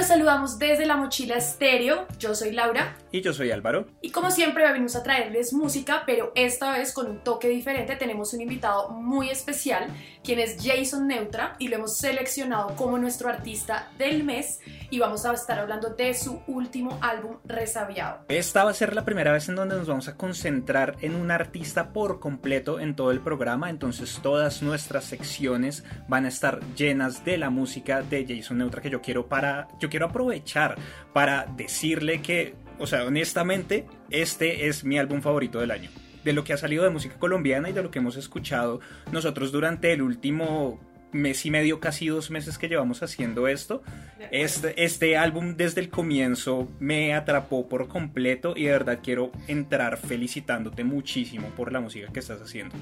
los saludamos desde la mochila estéreo. Yo soy Laura. Y yo soy Álvaro. Y como siempre venimos a traerles música, pero esta vez con un toque diferente. Tenemos un invitado muy especial, quien es Jason Neutra, y lo hemos seleccionado como nuestro artista del mes. Y vamos a estar hablando de su último álbum, Resabiado. Esta va a ser la primera vez en donde nos vamos a concentrar en un artista por completo en todo el programa. Entonces todas nuestras secciones van a estar llenas de la música de Jason Neutra que yo quiero para yo quiero aprovechar para decirle que, o sea, honestamente, este es mi álbum favorito del año. De lo que ha salido de música colombiana y de lo que hemos escuchado nosotros durante el último mes y medio, casi dos meses que llevamos haciendo esto. Este, este álbum desde el comienzo me atrapó por completo y de verdad quiero entrar felicitándote muchísimo por la música que estás haciendo.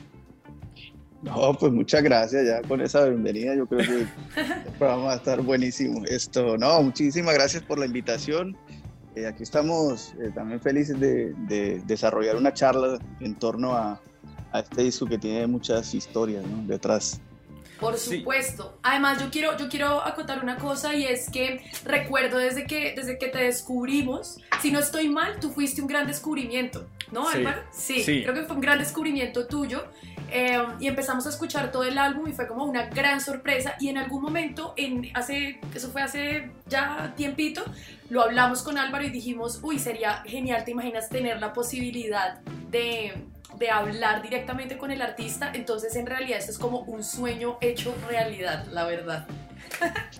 No, pues muchas gracias ya con esa bienvenida. Yo creo que el programa va a estar buenísimo. Esto, no, muchísimas gracias por la invitación. Eh, aquí estamos eh, también felices de, desarrollar una charla en torno a, este disco que tiene muchas historias detrás. Por supuesto. Además, yo quiero, yo quiero acotar una cosa y es que recuerdo desde que, desde que te descubrimos, si no estoy mal, tú fuiste un gran descubrimiento, ¿no, Álvaro? Sí, sí, creo que fue un gran descubrimiento tuyo. Eh, y empezamos a escuchar todo el álbum y fue como una gran sorpresa. Y en algún momento, en hace, eso fue hace ya tiempito, lo hablamos con Álvaro y dijimos, uy, sería genial, ¿te imaginas tener la posibilidad de, de hablar directamente con el artista? Entonces, en realidad, esto es como un sueño hecho realidad, la verdad.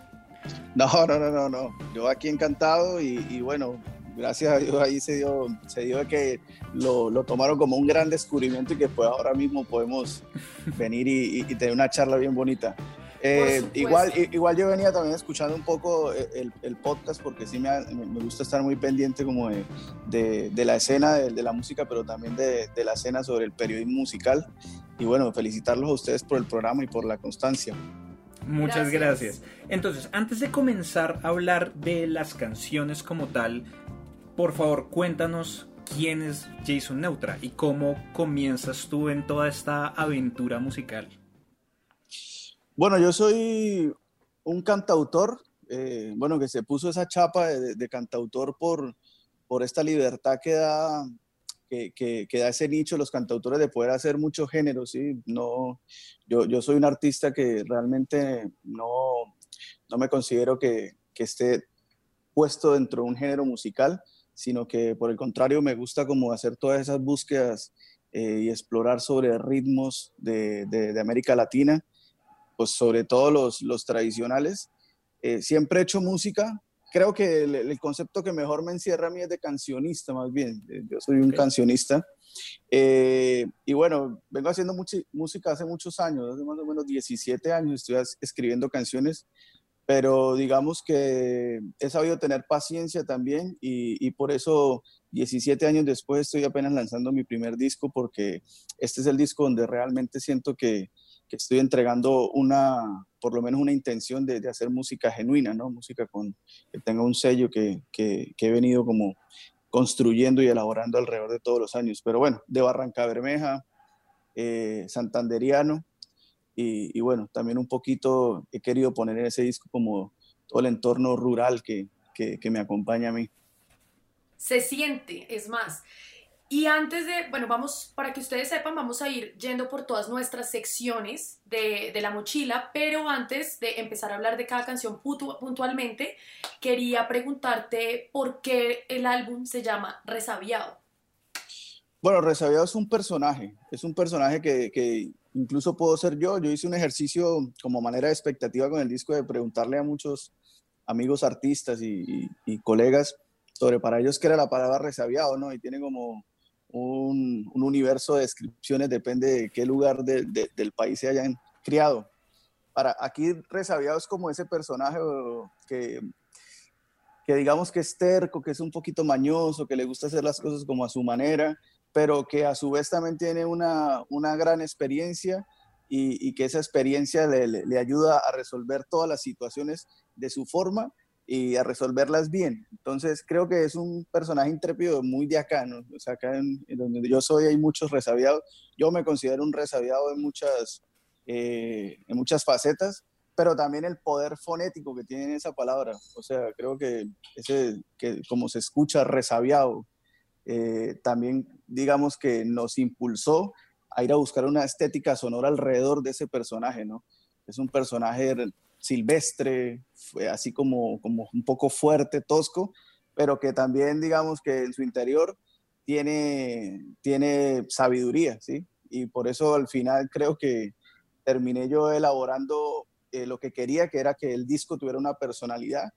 No, no, no, no, no. Yo aquí encantado y, bueno, gracias a Dios ahí se dio, se dio que lo, lo, tomaron como un gran descubrimiento y que pues ahora mismo podemos venir y, tener una charla bien bonita. Eh, igual, igual yo venía también escuchando un poco el, el podcast porque sí me, me, gusta estar muy pendiente como de, de, la escena de, de, la música, pero también de, la escena sobre el periodismo musical. Y bueno, felicitarlos a ustedes por el programa y por la constancia. Muchas gracias. gracias. Entonces, antes de comenzar a hablar de las canciones como tal, por favor, cuéntanos quién es Jason Neutra y cómo comienzas tú en toda esta aventura musical. Bueno, yo soy un cantautor, eh, bueno, que se puso esa chapa de, cantautor por, por esta libertad que da, que, da ese nicho los cantautores de poder hacer muchos géneros, ¿sí? No, yo, yo soy un artista que realmente no, no me considero que, que esté puesto dentro de un género musical, sino que por el contrario me gusta como hacer todas esas búsquedas eh, y explorar sobre ritmos de, de, América Latina, pues sobre todo los, los tradicionales. Eh, siempre he hecho música, creo que el, concepto que mejor me encierra a mí es de cancionista más bien, eh, yo soy un cancionista. y bueno, vengo haciendo mucha, música hace muchos años, hace más o menos 17 años estoy escribiendo canciones pero digamos que he sabido tener paciencia también y, por eso 17 años después estoy apenas lanzando mi primer disco porque este es el disco donde realmente siento que, que estoy entregando una, por lo menos una intención de, de, hacer música genuina, ¿no? Música con, que tenga un sello que, que, que, he venido como construyendo y elaborando alrededor de todos los años. Pero bueno, de Barranca Bermeja, eh, santanderiano, y, bueno, también un poquito he querido poner en ese disco como todo el entorno rural que, que, me acompaña a mí. Se siente, es más. Y antes de, bueno, vamos, para que ustedes sepan, vamos a ir yendo por todas nuestras secciones de, de, la mochila, pero antes de empezar a hablar de cada canción puntualmente, quería preguntarte por qué el álbum se llama Resabiado. Bueno, Resabiado es un personaje, es un personaje que, que incluso puedo ser yo. Yo hice un ejercicio como manera de expectativa con el disco de preguntarle a muchos amigos artistas y, colegas sobre para ellos qué era la palabra resabiado, ¿no? Y tiene como un, universo de descripciones, depende de qué lugar del país se hayan criado. Para, aquí resabiado es como ese personaje que, que digamos que es terco, que es un poquito mañoso, que le gusta hacer las cosas como a su manera pero que a su vez también tiene una, una gran experiencia y, que esa experiencia le, ayuda a resolver todas las situaciones de su forma y a resolverlas bien. Entonces creo que es un personaje intrépido muy de acá, ¿no? O sea, acá en, donde yo soy hay muchos resabiados. Yo me considero un resabiado en muchas, eh, en muchas facetas, pero también el poder fonético que tiene esa palabra. O sea, creo que ese, que como se escucha resabiado, eh, también digamos que nos impulsó a ir a buscar una estética sonora alrededor de ese personaje, ¿no? Es un personaje silvestre, así como, como un poco fuerte, tosco, pero que también digamos que en su interior tiene, tiene sabiduría, ¿sí? Y por eso al final creo que terminé yo elaborando eh, lo que quería, que era que el disco tuviera una personalidad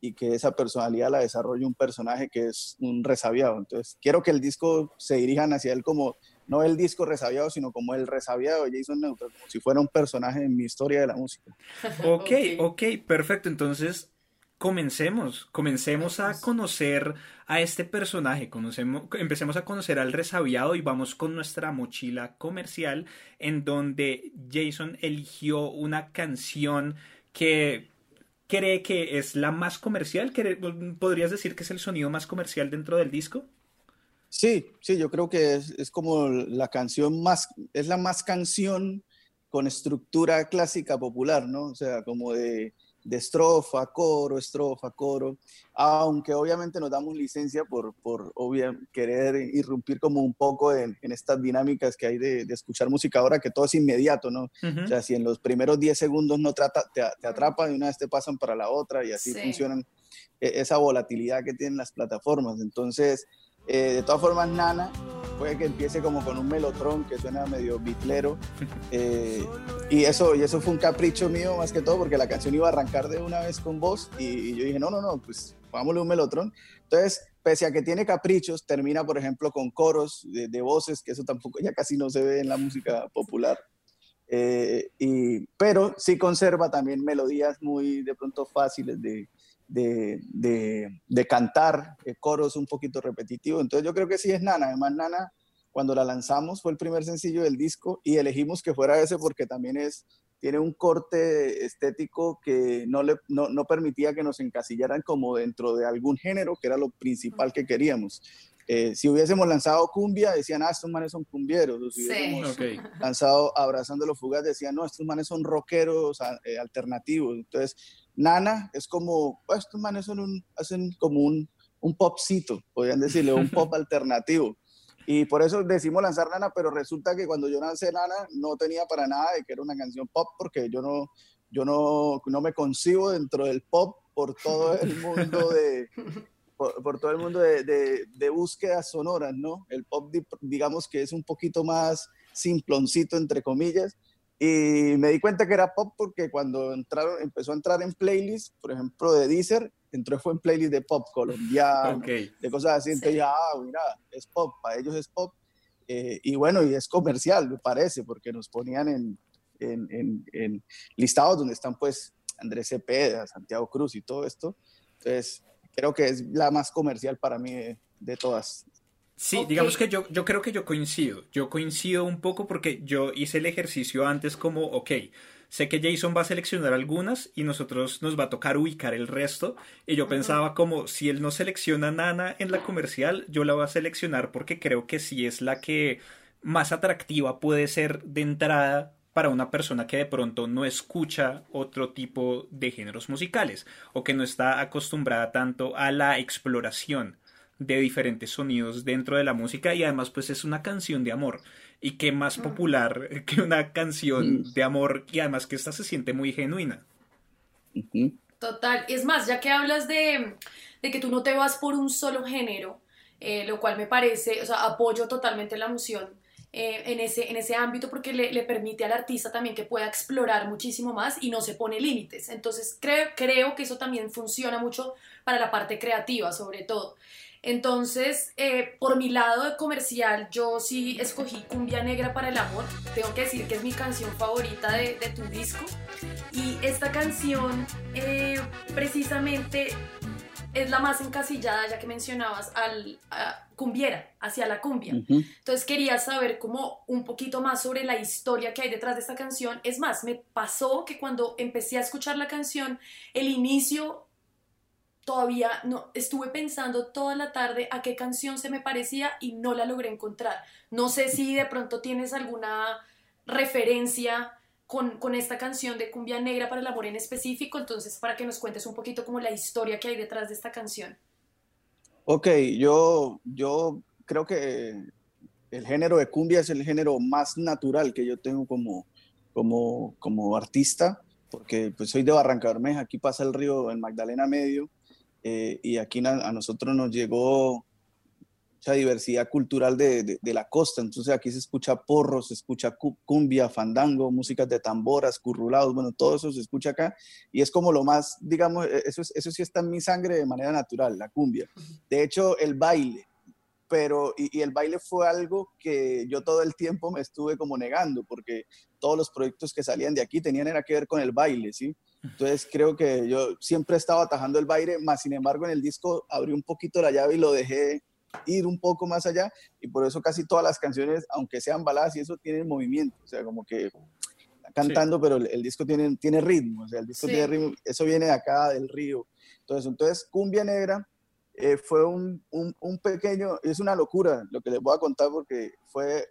y que esa personalidad la desarrolle un personaje que es un resabiado. Entonces, quiero que el disco se dirijan hacia él como, no el disco resabiado, sino como el resabiado de Jason Neutral, como si fuera un personaje en mi historia de la música. Ok, ok, perfecto. Entonces, comencemos, comencemos a conocer a este personaje, conocemos, empecemos a conocer al resabiado y vamos con nuestra mochila comercial en donde Jason eligió una canción que cree que es la más comercial? ¿Podrías decir que es el sonido más comercial dentro del disco? Sí, sí, yo creo que es, es como la canción más, es la más canción con estructura clásica popular, ¿no? O sea, como de de estrofa, coro, estrofa, coro, aunque obviamente nos damos licencia por, por querer irrumpir como un poco en, estas dinámicas que hay de, escuchar música ahora, que todo es inmediato, ¿no? O sea, si en los primeros 10 segundos no trata, te, te atrapan y una vez te pasan para la otra y así funcionan e, esa volatilidad que tienen las plataformas. Entonces, eh, de todas formas, Nana puede que empiece como con un melotrón que suena medio bitlero. Eh, y, eso, y eso fue un capricho mío más que todo porque la canción iba a arrancar de una vez con voz y, yo dije, no, no, no, pues pongámosle un melotrón. Entonces, pese a que tiene caprichos, termina, por ejemplo, con coros de, voces, que eso tampoco ya casi no se ve en la música popular. Eh, y, pero sí conserva también melodías muy de pronto fáciles de, de, de, cantar, eh, coros un poquito repetitivos. Entonces yo creo que sí es Nana. Además, Nana, cuando la lanzamos, fue el primer sencillo del disco y elegimos que fuera ese porque también es, tiene un corte estético que no, le, no, no permitía que nos encasillaran como dentro de algún género, que era lo principal que queríamos. Eh, si hubiésemos lanzado cumbia, decían, ah, estos manes son cumbieros. si hubiésemos lanzado Abrazando los Fugas, decían, no, estos manes son rockeros eh, alternativos. Entonces, Nana es como, pues, estos manes son un, hacen como un, un popcito, podrían decirle, un pop alternativo. Y por eso decimos lanzar Nana, pero resulta que cuando yo lancé Nana no tenía para nada de que era una canción pop, porque yo no, yo no, no me concibo dentro del pop por todo el mundo de, por, todo el mundo de, de, de, búsquedas sonoras, ¿no? El pop, digamos que es un poquito más simploncito, entre comillas, y me di cuenta que era pop porque cuando entraron, empezó a entrar en playlists, por ejemplo, de Deezer, entró fue en playlist de pop colombiano, de cosas así. Entonces, ya, ah, mira, es pop, para ellos es pop. Eh, y bueno, y es comercial, me parece, porque nos ponían en, en, en, listados donde están pues Andrés Cepeda, Santiago Cruz y todo esto. Entonces, creo que es la más comercial para mí de, de todas. Sí, digamos que yo, yo creo que yo coincido. Yo coincido un poco porque yo hice el ejercicio antes como, ok, sé que Jason va a seleccionar algunas y nosotros nos va a tocar ubicar el resto. Y yo pensaba como, si él no selecciona Nana en la comercial, yo la voy a seleccionar porque creo que sí es la que más atractiva puede ser de entrada para una persona que de pronto no escucha otro tipo de géneros musicales o que no está acostumbrada tanto a la exploración de diferentes sonidos dentro de la música y además pues es una canción de amor y qué más mm. popular que una canción mm. de amor y además que esta se siente muy genuina. Total, es más, ya que hablas de, que tú no te vas por un solo género, eh, lo cual me parece, o sea, apoyo totalmente la emoción eh, en, ese, en ese ámbito porque le, le, permite al artista también que pueda explorar muchísimo más y no se pone límites. Entonces creo, creo que eso también funciona mucho para la parte creativa sobre todo. Entonces, eh, por mi lado de comercial, yo sí escogí Cumbia Negra para el Amor. Tengo que decir que es mi canción favorita de, tu disco. Y esta canción, eh, precisamente, es la más encasillada, ya que mencionabas, al cumbiera, hacia la cumbia. Entonces quería saber como un poquito más sobre la historia que hay detrás de esta canción. Es más, me pasó que cuando empecé a escuchar la canción, el inicio todavía no estuve pensando toda la tarde a qué canción se me parecía y no la logré encontrar. No sé si de pronto tienes alguna referencia con, con, esta canción de Cumbia Negra para el Amor en específico, entonces para que nos cuentes un poquito como la historia que hay detrás de esta canción. Ok, yo, yo creo que el género de cumbia es el género más natural que yo tengo como, como, como artista, porque pues soy de Barranca Bermeja, aquí pasa el río en Magdalena Medio, eh, y aquí a nosotros nos llegó mucha diversidad cultural de, de, la costa. Entonces aquí se escucha porro, se escucha cumbia, fandango, músicas de tamboras, currulados, bueno, todo eso se escucha acá. Y es como lo más, digamos, e, eso, eso sí está en mi sangre de manera natural, la cumbia. De hecho, el baile, pero y, y, el baile fue algo que yo todo el tiempo me estuve como negando, porque todos los proyectos que salían de aquí tenían era que ver con el baile, ¿sí? Entonces creo que yo siempre estaba atajando el baile, más sin embargo en el disco abrí un poquito la llave y lo dejé ir un poco más allá y por eso casi todas las canciones, aunque sean baladas y eso, tienen movimiento, o sea, como que cantando, pero el, disco tiene, tiene ritmo, o sea, el disco tiene ritmo, eso viene de acá, del río. Entonces, entonces Cumbia Negra eh, fue un, un, pequeño, es una locura lo que les voy a contar porque fue,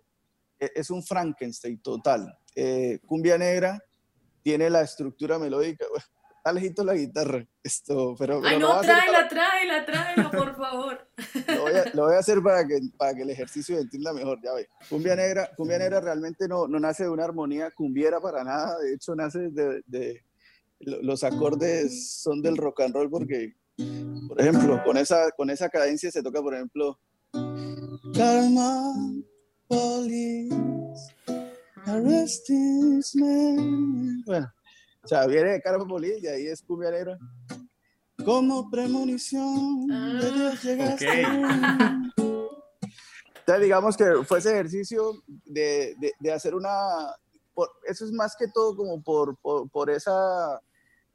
e, es un Frankenstein total. Eh, Cumbia Negra tiene la estructura melódica, está lejito la guitarra. Esto, pero, Ay, no, tráela, tráela, tráela, por favor. Lo voy, a, hacer para que, para que el ejercicio entienda mejor, ya ve. Cumbia Negra, Cumbia Negra realmente no, no nace de una armonía cumbiera para nada, de hecho nace de, de los acordes son del rock and roll porque, por ejemplo, con esa, con esa cadencia se toca, por ejemplo, Karma, Police, Bueno, o sea, viene de Carmen y ahí es cumbia negra. Como premonición de ah. Dios llegaste. Entonces, digamos que fue ese ejercicio de, de, de hacer una. eso es más que todo como por, por, por, esa,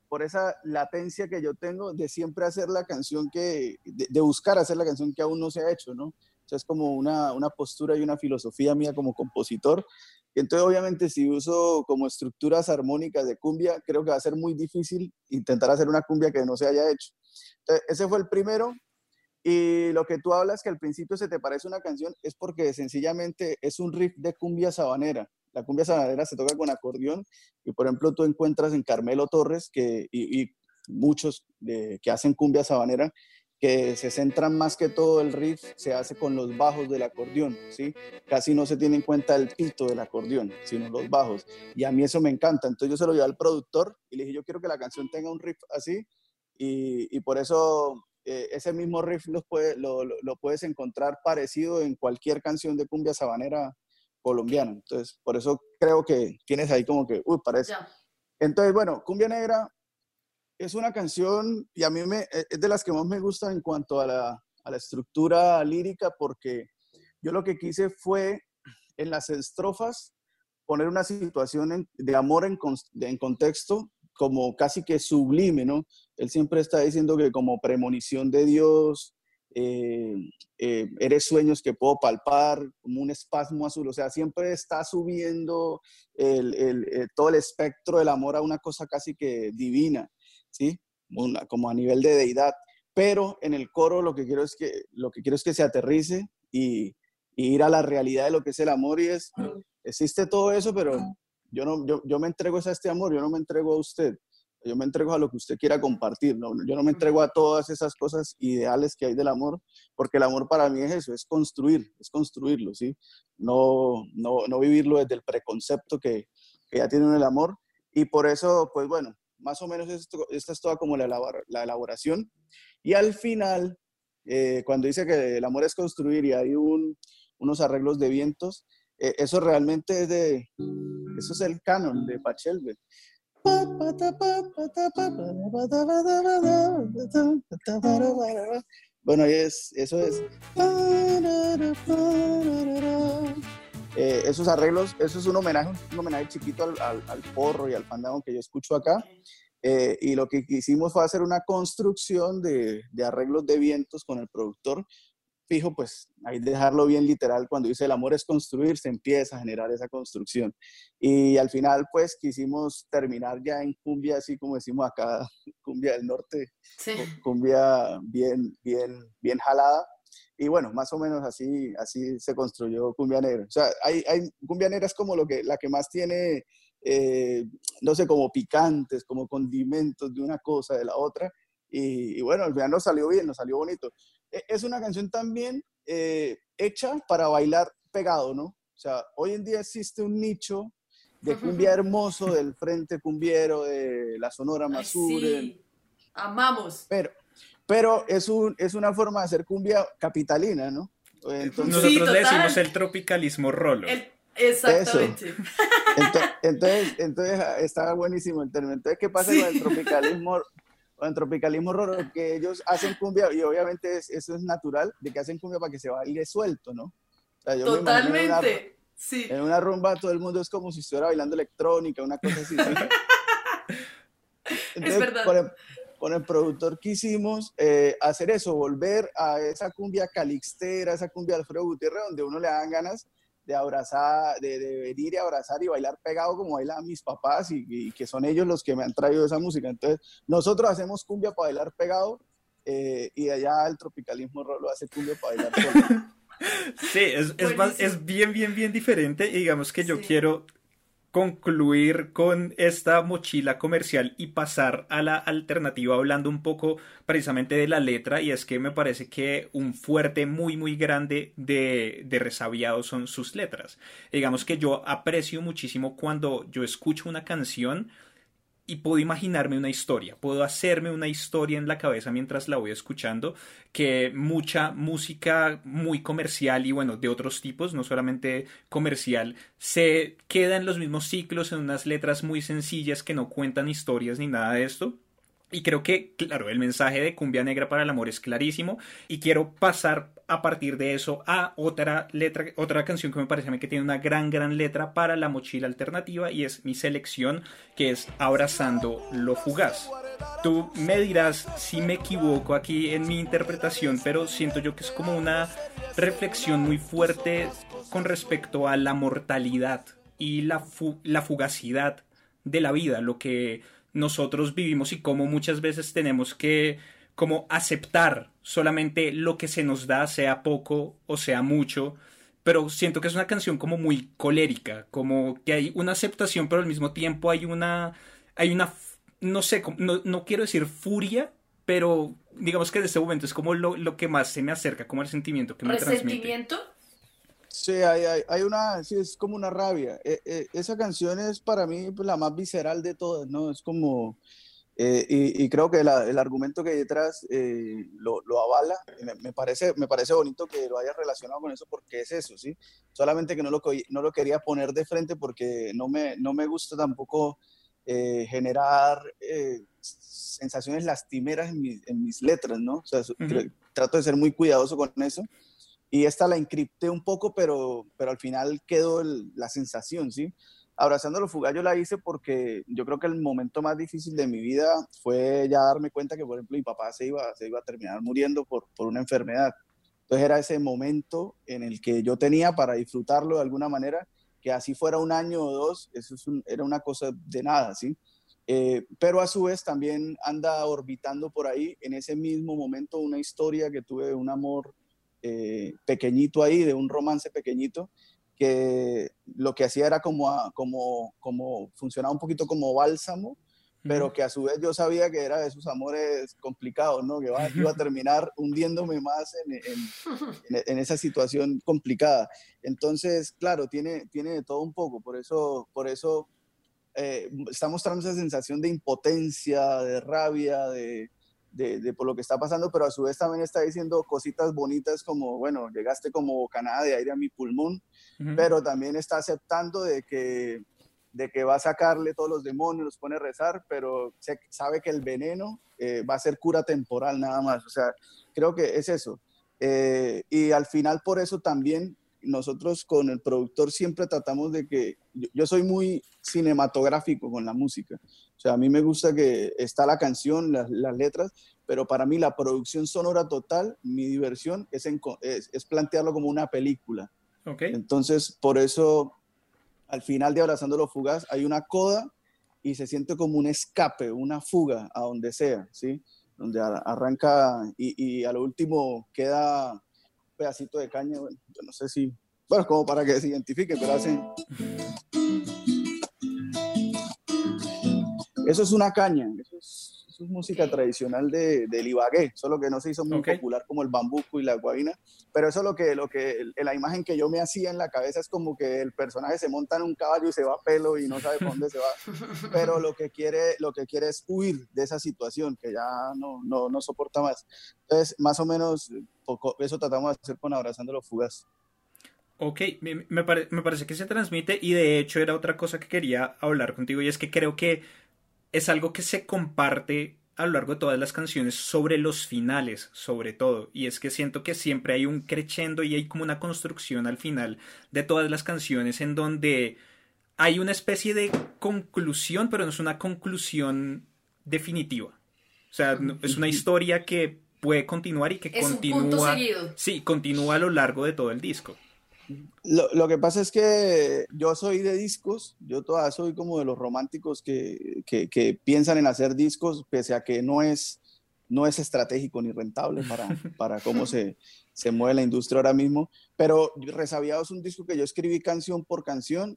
por esa latencia que yo tengo de siempre hacer la canción que. de, de buscar hacer la canción que aún no se ha hecho, ¿no? O sea, es como una, una postura y una filosofía mía como compositor entonces, obviamente, si uso como estructuras armónicas de cumbia, creo que va a ser muy difícil intentar hacer una cumbia que no se haya hecho. Ese fue el primero. Y lo que tú hablas, que al principio se te parece una canción, es porque sencillamente es un riff de cumbia sabanera. La cumbia sabanera se toca con acordeón y, por ejemplo, tú encuentras en Carmelo Torres que, y, muchos que hacen cumbia sabanera que se centran más que todo el riff se hace con los bajos del acordeón, ¿sí? Casi no se tiene en cuenta el pito del acordeón, sino los bajos. Y a mí eso me encanta. Entonces yo se lo llevé al productor y le dije, yo quiero que la canción tenga un riff así. Y, y por eso eh, ese mismo riff lo, lo, puedes encontrar parecido en cualquier canción de cumbia sabanera colombiana. Entonces, por eso creo que tienes ahí como que, uy, parece. Entonces, bueno, cumbia negra es una canción y a mí me, e, es de las que más me gusta en cuanto a la, estructura lírica porque yo lo que quise fue en las estrofas poner una situación de amor en, contexto como casi que sublime, ¿no? Él siempre está diciendo que como premonición de Dios, eh, eh, eres sueños que puedo palpar, como un espasmo azul, o sea, siempre está subiendo el, todo el espectro del amor a una cosa casi que divina. ¿Sí? como a nivel de deidad. Pero en el coro lo que quiero es que, lo que, quiero es que se aterrice y, ir a la realidad de lo que es el amor y es, existe todo eso, pero yo, no, yo, me entrego a este amor, yo no me entrego a usted, yo me entrego a lo que usted quiera compartir, ¿no? yo no me entrego a todas esas cosas ideales que hay del amor, porque el amor para mí es eso, es construir, es construirlo, ¿sí? No, no, no vivirlo desde el preconcepto que, que ya tiene el amor. Y por eso, pues bueno, más o menos esto, esta es toda como la, la elaboración. Y al final, eh, cuando dice que el amor es construir y hay un, unos arreglos de vientos, eh, eso realmente es de, eso es el canon de Pachelbel. Bueno, es, eso es. Eh, esos arreglos, eso es un homenaje, un homenaje chiquito al, al, porro y al fandango que yo escucho acá. Eh, y lo que hicimos fue hacer una construcción de, de, arreglos de vientos con el productor. Fijo, pues ahí dejarlo bien literal, cuando dice el amor es construir, se empieza a generar esa construcción. Y al final, pues quisimos terminar ya en cumbia, así como decimos acá, cumbia del norte, cumbia bien, bien, bien jalada y bueno, más o menos así, así se construyó Cumbia Negra. O sea, hay, hay, Cumbia Negra es como lo que, la que más tiene eh, no sé, como picantes, como condimentos de una cosa, de la otra. Y, bueno, al final nos salió bien, nos salió bonito. E, es una canción también eh, hecha para bailar pegado, ¿no? O sea, hoy en día existe un nicho de cumbia hermoso del Frente Cumbiero, de la Sonora Masur. Sí. Amamos. Pero, pero es, un, es una forma de hacer cumbia capitalina, ¿no? Nosotros le decimos el tropicalismo rolo. exactamente. Entonces, entonces, está buenísimo el término. Entonces, ¿qué pasa con el tropicalismo? Con el tropicalismo rolo, que ellos hacen cumbia, y obviamente eso es natural, de que hacen cumbia para que se baile suelto, ¿no? Totalmente. sí. En una rumba todo el mundo es como si estuviera bailando electrónica, una cosa así. es verdad con el productor quisimos eh, hacer eso, volver a esa cumbia calixtera, esa cumbia Alfredo Gutiérrez, donde uno le dan ganas de abrazar, de, venir y abrazar y bailar pegado como bailan mis papás y, que son ellos los que me han traído esa música. Entonces, nosotros hacemos cumbia para bailar pegado eh, y allá el tropicalismo lo hace cumbia para bailar pegado. Sí, es, es, bien, bien, bien diferente y digamos que yo quiero concluir con esta mochila comercial y pasar a la alternativa hablando un poco precisamente de la letra y es que me parece que un fuerte muy muy grande de, de Resabiado son sus letras. Digamos que yo aprecio muchísimo cuando yo escucho una canción y puedo imaginarme una historia, puedo hacerme una historia en la cabeza mientras la voy escuchando, que mucha música muy comercial y bueno, de otros tipos, no solamente comercial, se queda en los mismos ciclos, en unas letras muy sencillas que no cuentan historias ni nada de esto. Y creo que, claro, el mensaje de Cumbia Negra para el Amor es clarísimo y quiero pasar a partir de eso a otra letra, otra canción que me parece a mí que tiene una gran, gran letra para la mochila alternativa y es mi selección que es Abrazando lo Fugaz. Tú me dirás si me equivoco aquí en mi interpretación, pero siento yo que es como una reflexión muy fuerte con respecto a la mortalidad y la, la fugacidad de la vida, lo que nosotros vivimos y cómo muchas veces tenemos que como aceptar solamente lo que se nos da, sea poco o sea mucho, pero siento que es una canción como muy colérica, como que hay una aceptación, pero al mismo tiempo hay una, hay una, no sé, no, no quiero decir furia, pero digamos que en este momento es como lo, lo que más se me acerca, como el sentimiento que me transmite. ¿Resentimiento? Sí, hay, hay, hay, una, sí, es como una rabia. E, e, esa canción es para mí pues, la más visceral de todas, ¿no? Es como, eh, y, y, creo que la, el argumento que hay detrás eh, lo, lo, avala. Me, me, parece, me parece bonito que lo hayas relacionado con eso porque es eso, ¿sí? Solamente que no lo, no lo quería poner de frente porque no me, no me gusta tampoco eh, generar sensaciones lastimeras en, en, mis letras, ¿no? O sea, trato de ser muy cuidadoso con eso y esta la encripté un poco, pero, pero al final quedó la sensación, ¿sí? Abrazando los fugaz yo la hice porque yo creo que el momento más difícil de mi vida fue ya darme cuenta que, por ejemplo, mi papá se iba, se iba a terminar muriendo por, por una enfermedad. Entonces era ese momento en el que yo tenía para disfrutarlo de alguna manera, que así fuera un año o dos, eso era una cosa de nada, ¿sí? Eh, pero a su vez también anda orbitando por ahí en ese mismo momento una historia que tuve de un amor eh, pequeñito ahí, de un romance pequeñito, que lo que hacía era como, como, como funcionaba un poquito como bálsamo, pero que a su vez yo sabía que era de esos amores complicados, ¿no? Que iba, a terminar hundiéndome más en, en, esa situación complicada. Entonces, claro, tiene, tiene de todo un poco, por eso, por eso eh, está mostrando esa sensación de impotencia, de rabia, de, de, por lo que está pasando, pero a su vez también está diciendo cositas bonitas como, bueno, llegaste como bocanada de aire a mi pulmón, pero también está aceptando de que, de que va a sacarle todos los demonios, los pone a rezar, pero sabe que el veneno eh, va a ser cura temporal nada más. O sea, creo que es eso. Eh, y al final por eso también nosotros con el productor siempre tratamos de que, yo, soy muy cinematográfico con la música, o sea, a mí me gusta que está la canción, las, letras, pero para mí la producción sonora total, mi diversión es, es, plantearlo como una película. Okay. Entonces, por eso, al final de Abrazando los Fugaz, hay una coda y se siente como un escape, una fuga a donde sea, ¿sí? Donde arranca y, y a lo último queda pedacito de caña, bueno, yo no sé si, bueno, como para que se identifique, pero hacen... Eso es una caña, eso es música tradicional de, del Ibagué, solo que no se hizo muy popular como el bambuco y la guaina, pero eso es lo que, lo que, la imagen que yo me hacía en la cabeza es como que el personaje se monta en un caballo y se va a pelo y no sabe por dónde se va, pero lo que quiere, lo que quiere es huir de esa situación que ya no, no, no soporta más. Entonces, más o menos, poco, eso tratamos de hacer con Abrazando los Fugas. Ok, me, me, parece que se transmite y de hecho era otra cosa que quería hablar contigo y es que creo que es algo que se comparte a lo largo de todas las canciones sobre los finales, sobre todo. Y es que siento que siempre hay un crescendo y hay como una construcción al final de todas las canciones en donde hay una especie de conclusión, pero no es una conclusión definitiva. O sea, es una historia que puede continuar y que continúa. Sí, continúa a lo largo de todo el disco. Lo, lo, que pasa es que yo soy de discos, yo todavía soy como de los románticos que, que, que, piensan en hacer discos, pese a que no es, no es estratégico ni rentable para, para cómo se, se mueve la industria ahora mismo. Pero Resabiado es un disco que yo escribí canción por canción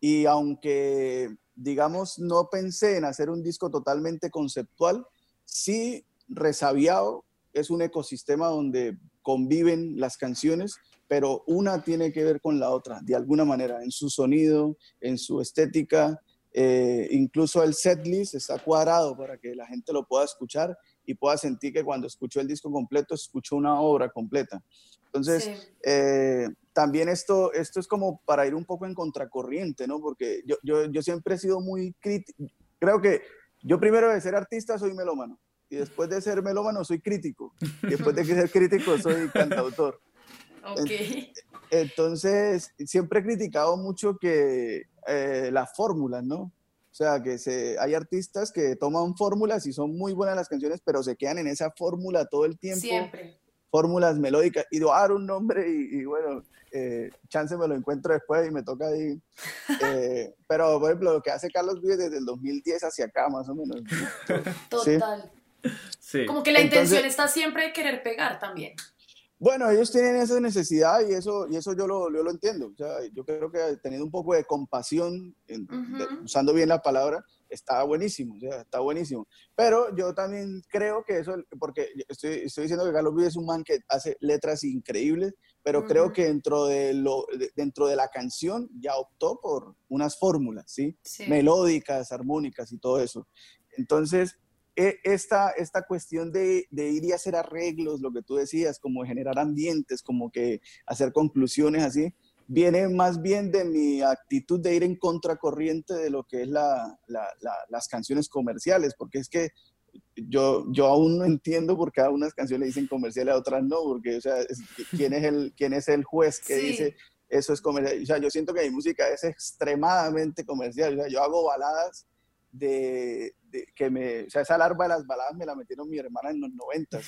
y aunque, digamos, no pensé en hacer un disco totalmente conceptual, sí, Resabiado es un ecosistema donde conviven las canciones pero una tiene que ver con la otra, de alguna manera, en su sonido, en su estética, eh, incluso el setlist está cuadrado para que la gente lo pueda escuchar y pueda sentir que cuando escuchó el disco completo, escuchó una obra completa. Entonces, eh, también esto, esto es como para ir un poco en contracorriente, ¿no? Porque yo, yo, yo siempre he sido muy crítico, creo que yo primero de ser artista soy melómano y después de ser melómano soy crítico y después de ser crítico soy cantautor. Okay. Entonces, siempre he criticado mucho que eh, las fórmulas, ¿no? O sea, que se, hay artistas que toman fórmulas y son muy buenas las canciones, pero se quedan en esa fórmula todo el tiempo. Siempre. Fórmulas melódicas. Y dar un nombre y, bueno, eh, chance me lo encuentro después y me toca ahí. Eh, pero, por ejemplo, lo que hace Carlos Vives desde el 2010 hacia acá, más o menos. Total. Sí. Como que la intención está siempre de querer pegar también. Bueno, ellos tienen esa necesidad y eso, y eso yo, lo, yo lo entiendo. O sea, yo creo que teniendo un poco de compasión, usando bien la palabra, está buenísimo, o sea, está buenísimo. Pero yo también creo que eso, porque estoy, estoy diciendo que Carlos Vives es un man que hace letras increíbles, pero creo que dentro de, lo, dentro de la canción ya optó por unas fórmulas, ¿sí? ¿sí? Melódicas, armónicas y todo eso. Entonces, esta, esta cuestión de, ir y hacer arreglos, lo que tú decías, como generar ambientes, como que hacer conclusiones así, viene más bien de mi actitud de ir en contracorriente de lo que es las canciones comerciales, porque es que yo, yo aún no entiendo por qué a unas canciones dicen comerciales, a otras no, porque, o sea, ¿quién, es el, ¿quién es el juez que dice eso es comercial? O sea, yo siento que mi música es extremadamente comercial, o sea, yo hago baladas de, que me, o sea, esa larva de las baladas me la metieron mi hermana en los noventas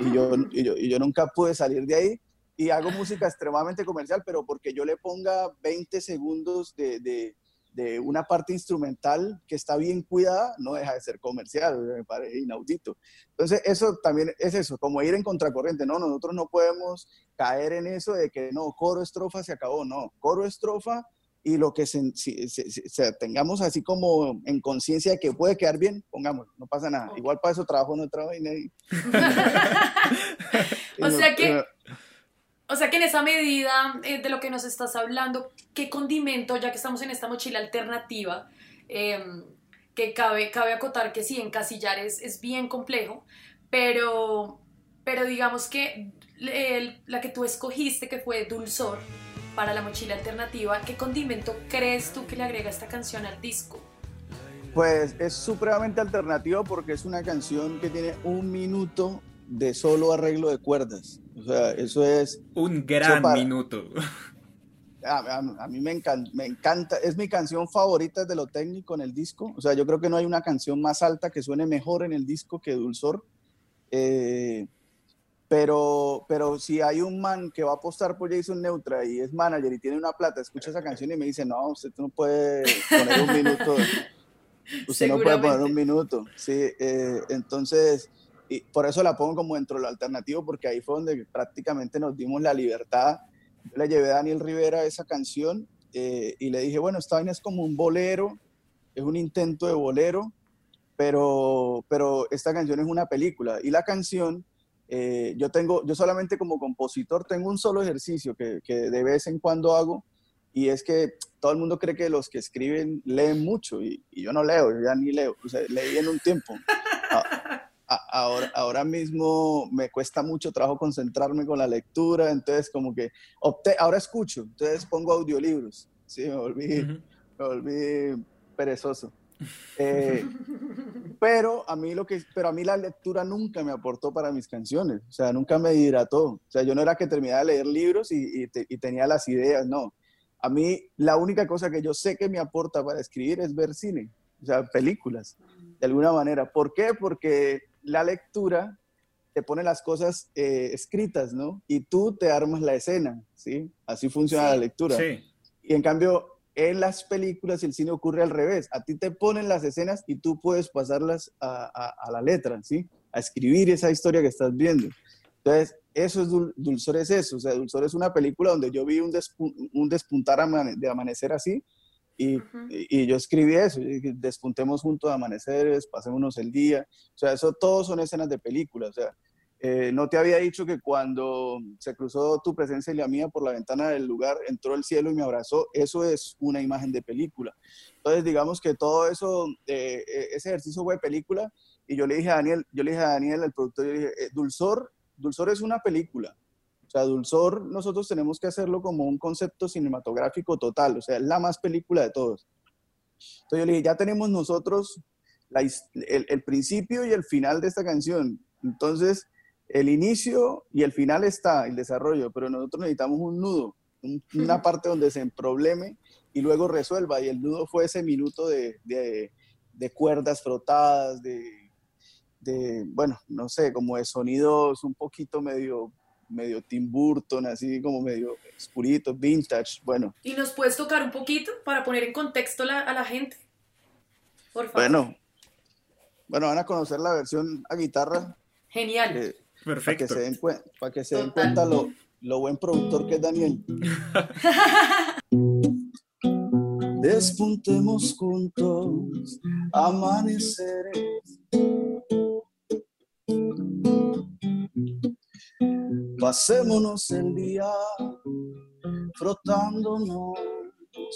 y, yo, y, yo, y yo nunca pude salir de ahí y hago música extremadamente comercial, pero porque yo le ponga 20 segundos de, de, de, una parte instrumental que está bien cuidada, no deja de ser comercial, me parece inaudito. Entonces, eso también es eso, como ir en contracorriente, ¿no? Nosotros no podemos caer en eso de que no, coro, estrofa, se acabó, no, coro, estrofa, y lo que se, tengamos así como en conciencia de que puede quedar bien, pongamos, no pasa nada. Igual para eso trabajo en otra vaina. o sea que... O sea que en esa medida eh, de lo que nos estás hablando, ¿qué condimento, ya que estamos en esta mochila alternativa, em, que cabe, cabe acotar que sí, encasillar es, es bien complejo, pero, pero digamos que la que tú escogiste, que fue Dulzor, para la mochila alternativa, ¿qué condimento crees tú que le agrega esta canción al disco? Pues es supremamente alternativo porque es una canción que tiene un minuto de solo arreglo de cuerdas. O sea, eso es... Un gran minuto. A, mí me encanta, me encanta, es mi canción favorita de lo técnico en el disco. O sea, yo creo que no hay una canción más alta que suene mejor en el disco que Dulzor. Eh, pero, pero si hay un man que va a apostar por Jason Neutra y es manager y tiene una plata, escucha esa canción y me dice, no, usted no puede poner un minuto. Usted no puede poner un minuto. Sí, eh, entonces, y por eso la pongo como dentro de lo alternativo, porque ahí fue donde prácticamente nos dimos la libertad. Yo le llevé a Daniel Rivera esa canción eh, y le dije, bueno, esta vaina es como un bolero, es un intento de bolero, pero, pero esta canción es una película. Y la canción, eh, yo tengo, yo solamente como compositor tengo un solo ejercicio que, que, de vez en cuando hago, y es que todo el mundo cree que los que escriben leen mucho, y, y yo no leo, yo ya ni leo, o sea, leí en un tiempo. ahora, ahora mismo me cuesta mucho trabajo concentrarme con la lectura, entonces como que opté, ahora escucho, entonces pongo audiolibros, sí, me volví, me volví perezoso. Eh, pero a mí lo que, pero a mí la lectura nunca me aportó para mis canciones, o sea, nunca me hidrató, o sea, yo no era que terminaba de leer libros y, y tenía las ideas, no. A mí la única cosa que yo sé que me aporta para escribir es ver cine, o sea, películas, de alguna manera. ¿Por qué? Porque la lectura te pone las cosas eh, escritas, ¿no? Y tú te armas la escena, ¿sí? Así funciona la lectura. Sí. Y en cambio, en las películas y el cine ocurre al revés. A ti te ponen las escenas y tú puedes pasarlas a, la letra, ¿sí? A escribir esa historia que estás viendo. Entonces, eso es Dulzor es eso. O sea, Dulzor es una película donde yo vi un, un despuntar de amanecer así y, y, yo escribí eso, despuntemos juntos amaneceres, pasémonos el día. O sea, eso todos son escenas de película. O sea, eh, no te había dicho que cuando se cruzó tu presencia y la mía por la ventana del lugar, entró el cielo y me abrazó. Eso es una imagen de película. Entonces, digamos que todo eso, eh, eh, ese ejercicio fue película. Y yo le dije a Daniel, yo le dije a Daniel, el productor, yo dije, Dulzor, Dulzor es una película. O sea, Dulzor nosotros tenemos que hacerlo como un concepto cinematográfico total, o sea, es la más película de todos. Entonces yo le dije, ya tenemos nosotros el, principio y el final de esta canción. Entonces, el inicio y el final está, el desarrollo, pero nosotros necesitamos un nudo, una parte donde se emprobleme y luego resuelva. Y el nudo fue ese minuto de, de, cuerdas frotadas, de, de, bueno, no sé, como de sonidos un poquito medio medio Tim Burton, así como medio oscurito, vintage, bueno. ¿Y nos puedes tocar un poquito para poner en contexto a la gente? Por favor. Bueno, bueno, van a conocer la versión a guitarra. Genial. Perfecto. Para que se den, para que se den cuenta lo, lo buen productor que es Daniel. Despuntemos juntos amaneceres Pasémonos el día frotándonos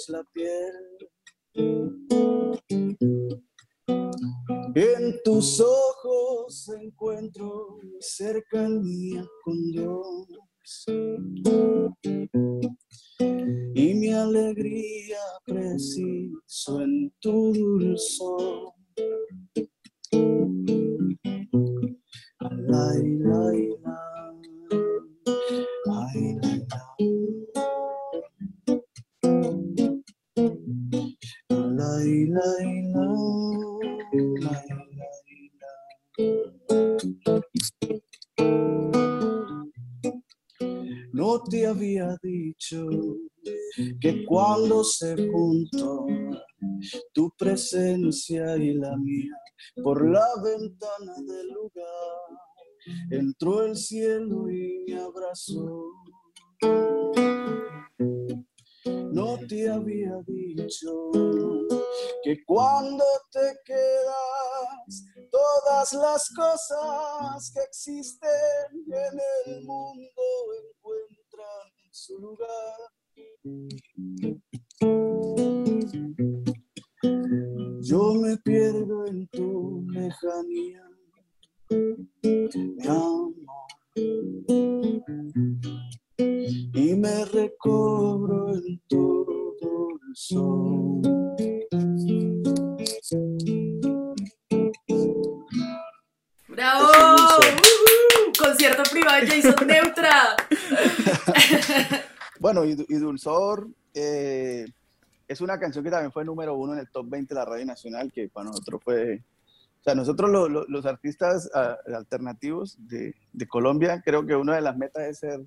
la piel. En tus ojos encuentro cercanía con Dios. Y mi alegría preciso en tu dulzor. La. Te había dicho que cuando se juntó tu presencia y la mía por la ventana del lugar entró el cielo y me abrazó. No te había dicho que cuando te quedas, todas las cosas que existen en el mundo su lugar. Yo me pierdo en tu lejanía mi amor. Y me recobro en todo el sol. ¡Bravo! Concierto privado de Jason Neutra. bueno, y, Dulzor eh, es una canción que también fue número uno en el top 20 de la Radio Nacional, que para nosotros fue o sea, nosotros los artistas ah, alternativos de, de, Colombia, creo que una de las metas es ser,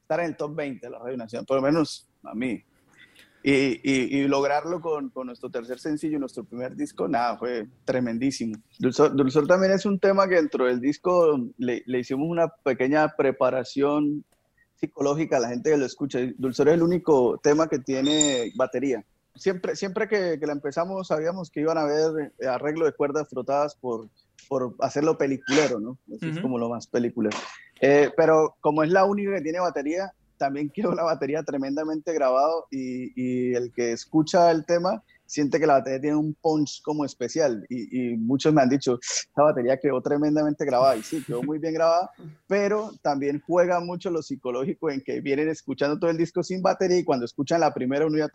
estar en el top 20 de la Radio Nacional, por lo menos a mí. Y, y, lograrlo con, con, nuestro tercer sencillo, nuestro primer disco, nada, fue tremendísimo. Dulzor, Dulzor también es un tema que dentro del disco le, le, hicimos una pequeña preparación psicológica a la gente que lo escucha. Dulzor es el único tema que tiene batería. siempre, siempre que, que, la empezamos sabíamos que iban a haber arreglo de cuerdas frotadas por, por hacerlo peliculero, ¿no? es como lo más peliculero. Eh, pero como es la única que tiene batería, también quiero la batería tremendamente grabado y, y el que escucha el tema siente que la batería tiene un punch como especial y, muchos me han dicho, esta batería quedó tremendamente grabada y sí, quedó muy bien grabada, pero también juega mucho lo psicológico en que vienen escuchando todo el disco sin batería y cuando escuchan la primera uno ya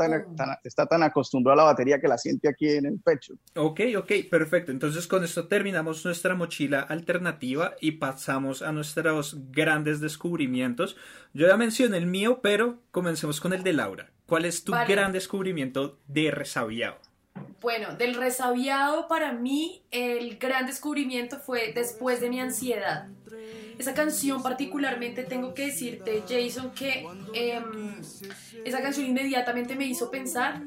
está tan acostumbrado a la batería que la siente aquí en el pecho. Ok, ok, perfecto. Entonces con esto terminamos nuestra mochila alternativa y pasamos a nuestros grandes descubrimientos. Yo ya mencioné el mío, pero comencemos con el de Laura. ¿Cuál es tu gran descubrimiento de resabiado? Bueno, del resabiado para mí el gran descubrimiento fue después de mi ansiedad. Esa canción particularmente tengo que decirte, Jason, que em, esa canción inmediatamente me hizo pensar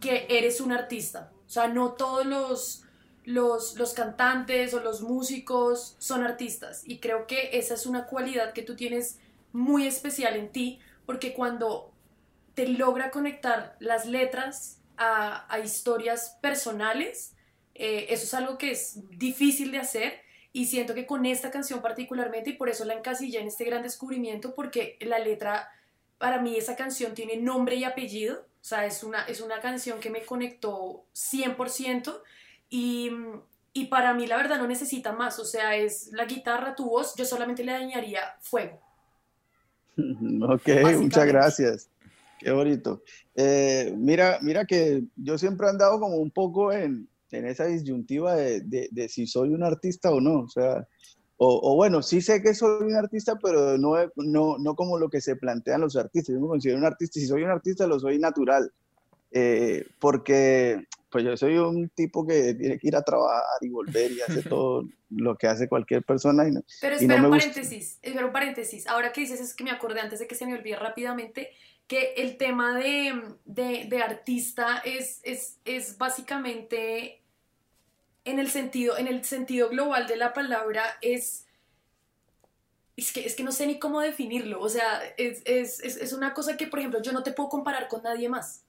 que eres un artista. O sea, no todos los, los, los cantantes o los músicos son artistas. Y creo que esa es una cualidad que tú tienes muy especial en ti, porque cuando te logra conectar las letras a, historias personales. Eh, eso es algo que es difícil de hacer y siento que con esta canción particularmente, y por eso la encasillé en este gran descubrimiento, porque la letra, para mí esa canción tiene nombre y apellido, o sea, es una, es una canción que me conectó 100% y, y para mí la verdad no necesita más, o sea, es la guitarra, tu voz, yo solamente le dañaría fuego. Ok, muchas gracias. Qué bonito. Eh, mira, mira que yo siempre he andado como un poco en, en esa disyuntiva de, de, si soy un artista o no. O sea, o, bueno, sí sé que soy un artista, pero no, no, no como lo que se plantean los artistas. Yo me considero un artista. Si soy un artista, lo soy natural. Eh, porque pues yo soy un tipo que tiene que ir a trabajar y volver y hace todo lo que hace cualquier persona. Y pero espera un paréntesis, espera un paréntesis. Ahora que dices es que me acordé antes de que se me olvide rápidamente que el tema de, artista es, es, básicamente en el, sentido, en el sentido global de la palabra es... Es que, es que no sé ni cómo definirlo, o sea, es, una cosa que, por ejemplo, yo no te puedo comparar con nadie más.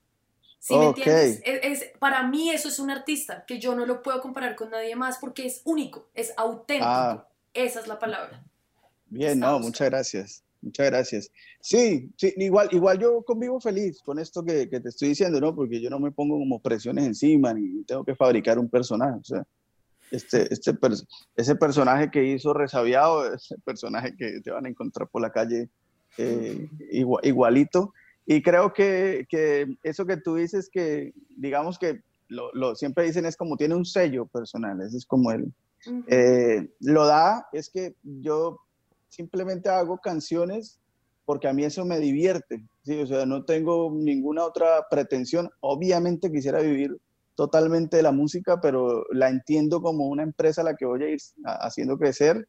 ¿Sí me entiendes? Es, para mí eso es un artista, que yo no lo puedo comparar con nadie más porque es único, es auténtico. Ah. Esa es la palabra. Bien, no, muchas gracias. Muchas gracias. Sí, sí, igual, igual yo convivo feliz con esto que, que, te estoy diciendo, ¿no? Porque yo no me pongo como presiones encima ni tengo que fabricar un personaje. O sea, este, este, ese personaje que hizo Resabiado, ese personaje que te van a encontrar por la calle eh, igualito. Y creo que, que, eso que tú dices, que digamos que lo, lo, siempre dicen es como tiene un sello personal, ese es como él. Eh, lo da, es que yo simplemente hago canciones porque a mí eso me divierte, o sea, no tengo ninguna otra pretensión. Obviamente quisiera vivir totalmente de la música, pero la entiendo como una empresa a la que voy a ir haciendo crecer.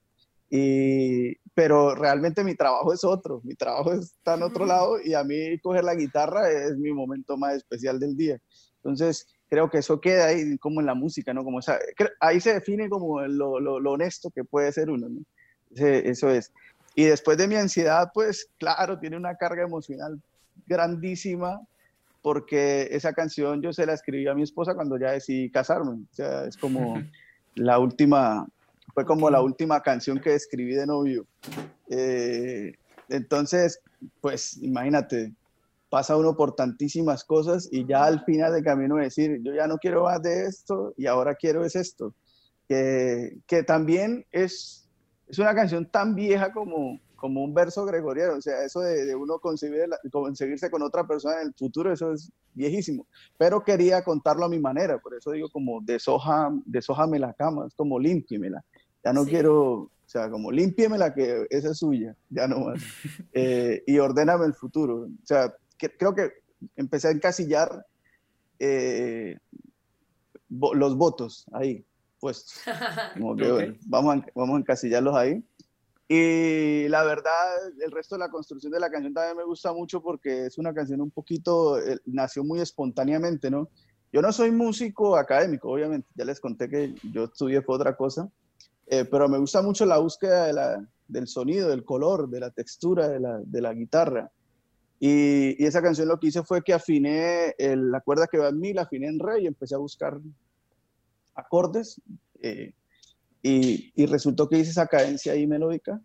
Y, pero realmente mi trabajo es otro, mi trabajo está en otro lado y a mí coger la guitarra es mi momento más especial del día. Entonces, creo que eso queda ahí como en la música, ¿no? Como esa, ahí se define como lo, honesto que puede ser uno, ¿no? Eso es. Y después de mi ansiedad, pues claro, tiene una carga emocional grandísima porque esa canción yo se la escribí a mi esposa cuando ya decidí casarme. O sea, es como la última, fue como la última canción que escribí de novio. Eh, entonces, pues imagínate, pasa uno por tantísimas cosas y ya al final del camino decir, yo ya no quiero más de esto y ahora quiero es esto. Que, que también es es una canción tan vieja como, como un verso gregoriano, o sea, eso de, uno conseguirse con otra persona en el futuro, eso es viejísimo, pero quería contarlo a mi manera, por eso digo como deshoja, deshojame la cama, es como límpiemela, ya no quiero, o sea, como límpiemela que esa es suya, ya no más, eh, y ordéname el futuro, o sea, creo que empecé a encasillar eh, los votos ahí, pues vamos, a, vamos a encasillarlos ahí. Y la verdad, el resto de la construcción de la canción también me gusta mucho porque es una canción un poquito, eh, nació muy espontáneamente, ¿no? Yo no soy músico académico, obviamente, ya les conté que yo estudié fue otra cosa, eh, pero me gusta mucho la búsqueda de la, del sonido, del color, de la textura de la, de la guitarra. Y, esa canción lo que hice fue que afiné la cuerda que va en mi, la afiné en re y empecé a buscar acordes. Eh, y, y, resultó que hice esa cadencia ahí melódica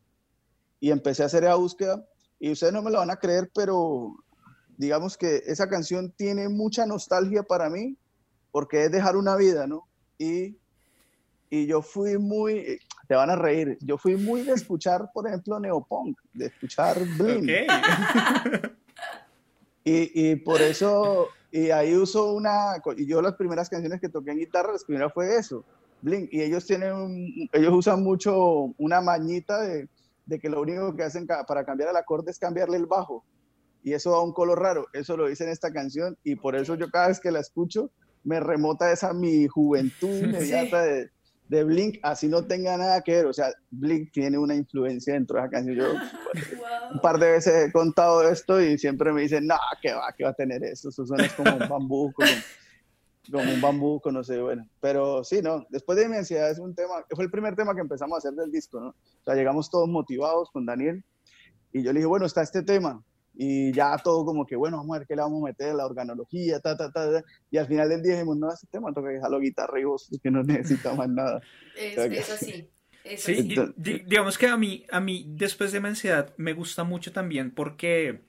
y empecé a hacer esa búsqueda. Y ustedes no me lo van a creer, pero digamos que esa canción tiene mucha nostalgia para mí porque es dejar una vida, ¿no? Y, y yo fui muy, te van a reír, yo fui muy de escuchar, por ejemplo, Neopunk, de escuchar Blink. y, y por eso, y ahí uso una, y yo las primeras canciones que toqué en guitarra, las primeras fue eso, Blink, y ellos tienen, ellos usan mucho una mañita de, de que lo único que hacen para cambiar el acorde es cambiarle el bajo y eso da un color raro. Eso lo dice en esta canción y por eso yo cada vez que la escucho me remota esa mi juventud inmediata de, de, Blink, así no tenga nada que ver. O sea, Blink tiene una influencia dentro de esa canción. Yo un par de veces he contado esto y siempre me dicen, no, ¿qué va? ¿Qué va a tener eso? Eso suena como un bambú, como, un bambú, no sé, bueno. Pero sí, no, después de mi ansiedad es un tema, fue el primer tema que empezamos a hacer del disco, ¿no? O sea, llegamos todos motivados con Daniel y yo le dije, bueno, está este tema, y ya todo como que, bueno, vamos a ver qué le vamos a meter, la organología, ta, ta, ta, y al final del día dijimos, no, este tema toca dejarlo guitarra y voz, que no necesita más nada. Es, así. sí, digamos que a mí, a mí, después de ansiedad, me gusta mucho también porque,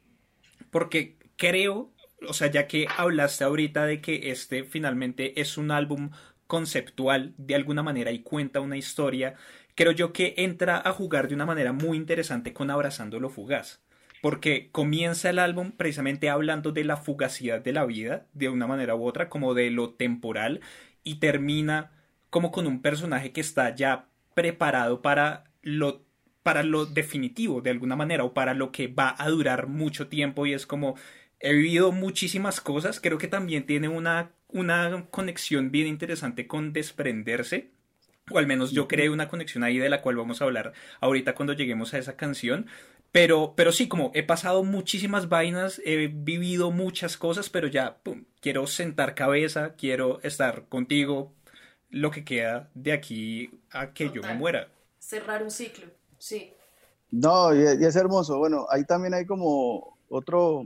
porque creo, o sea, ya que hablaste ahorita de que este finalmente es un álbum conceptual de alguna manera y cuenta una historia, creo yo que entra a jugar de una manera muy interesante con Abrazando lo Fugaz porque comienza el álbum precisamente hablando de la fugacidad de la vida, de una manera u otra, como de lo temporal, y termina como con un personaje que está ya preparado para lo para lo definitivo de alguna manera o para lo que va a durar mucho tiempo y es como he vivido muchísimas cosas, creo que también tiene una, una conexión bien interesante con desprenderse o al menos yo creé una conexión ahí de la cual vamos a hablar ahorita cuando lleguemos a esa canción, pero, pero sí, como he pasado muchísimas vainas, he vivido muchas cosas, pero ya quiero sentar cabeza, quiero estar contigo lo que queda de aquí a que yo me muera. Cerrar un ciclo, sí. No, y, es hermoso. Bueno, ahí también hay como otro,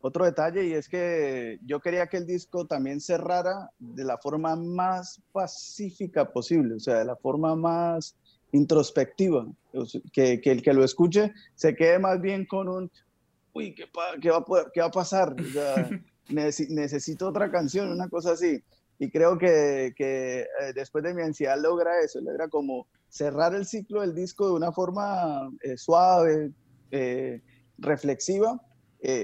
otro detalle y es que yo quería que el disco también cerrara de la forma más pacífica posible, o sea, de la forma más introspectiva, que, que, el que lo escuche se quede más bien con un, uy, ¿qué, qué, va, a qué va, a pasar? necesito otra canción, una cosa así. Y creo que, que eh, después de mi ansiedad logra eso, logra como cerrar el ciclo del disco de una forma eh, suave, eh, reflexiva,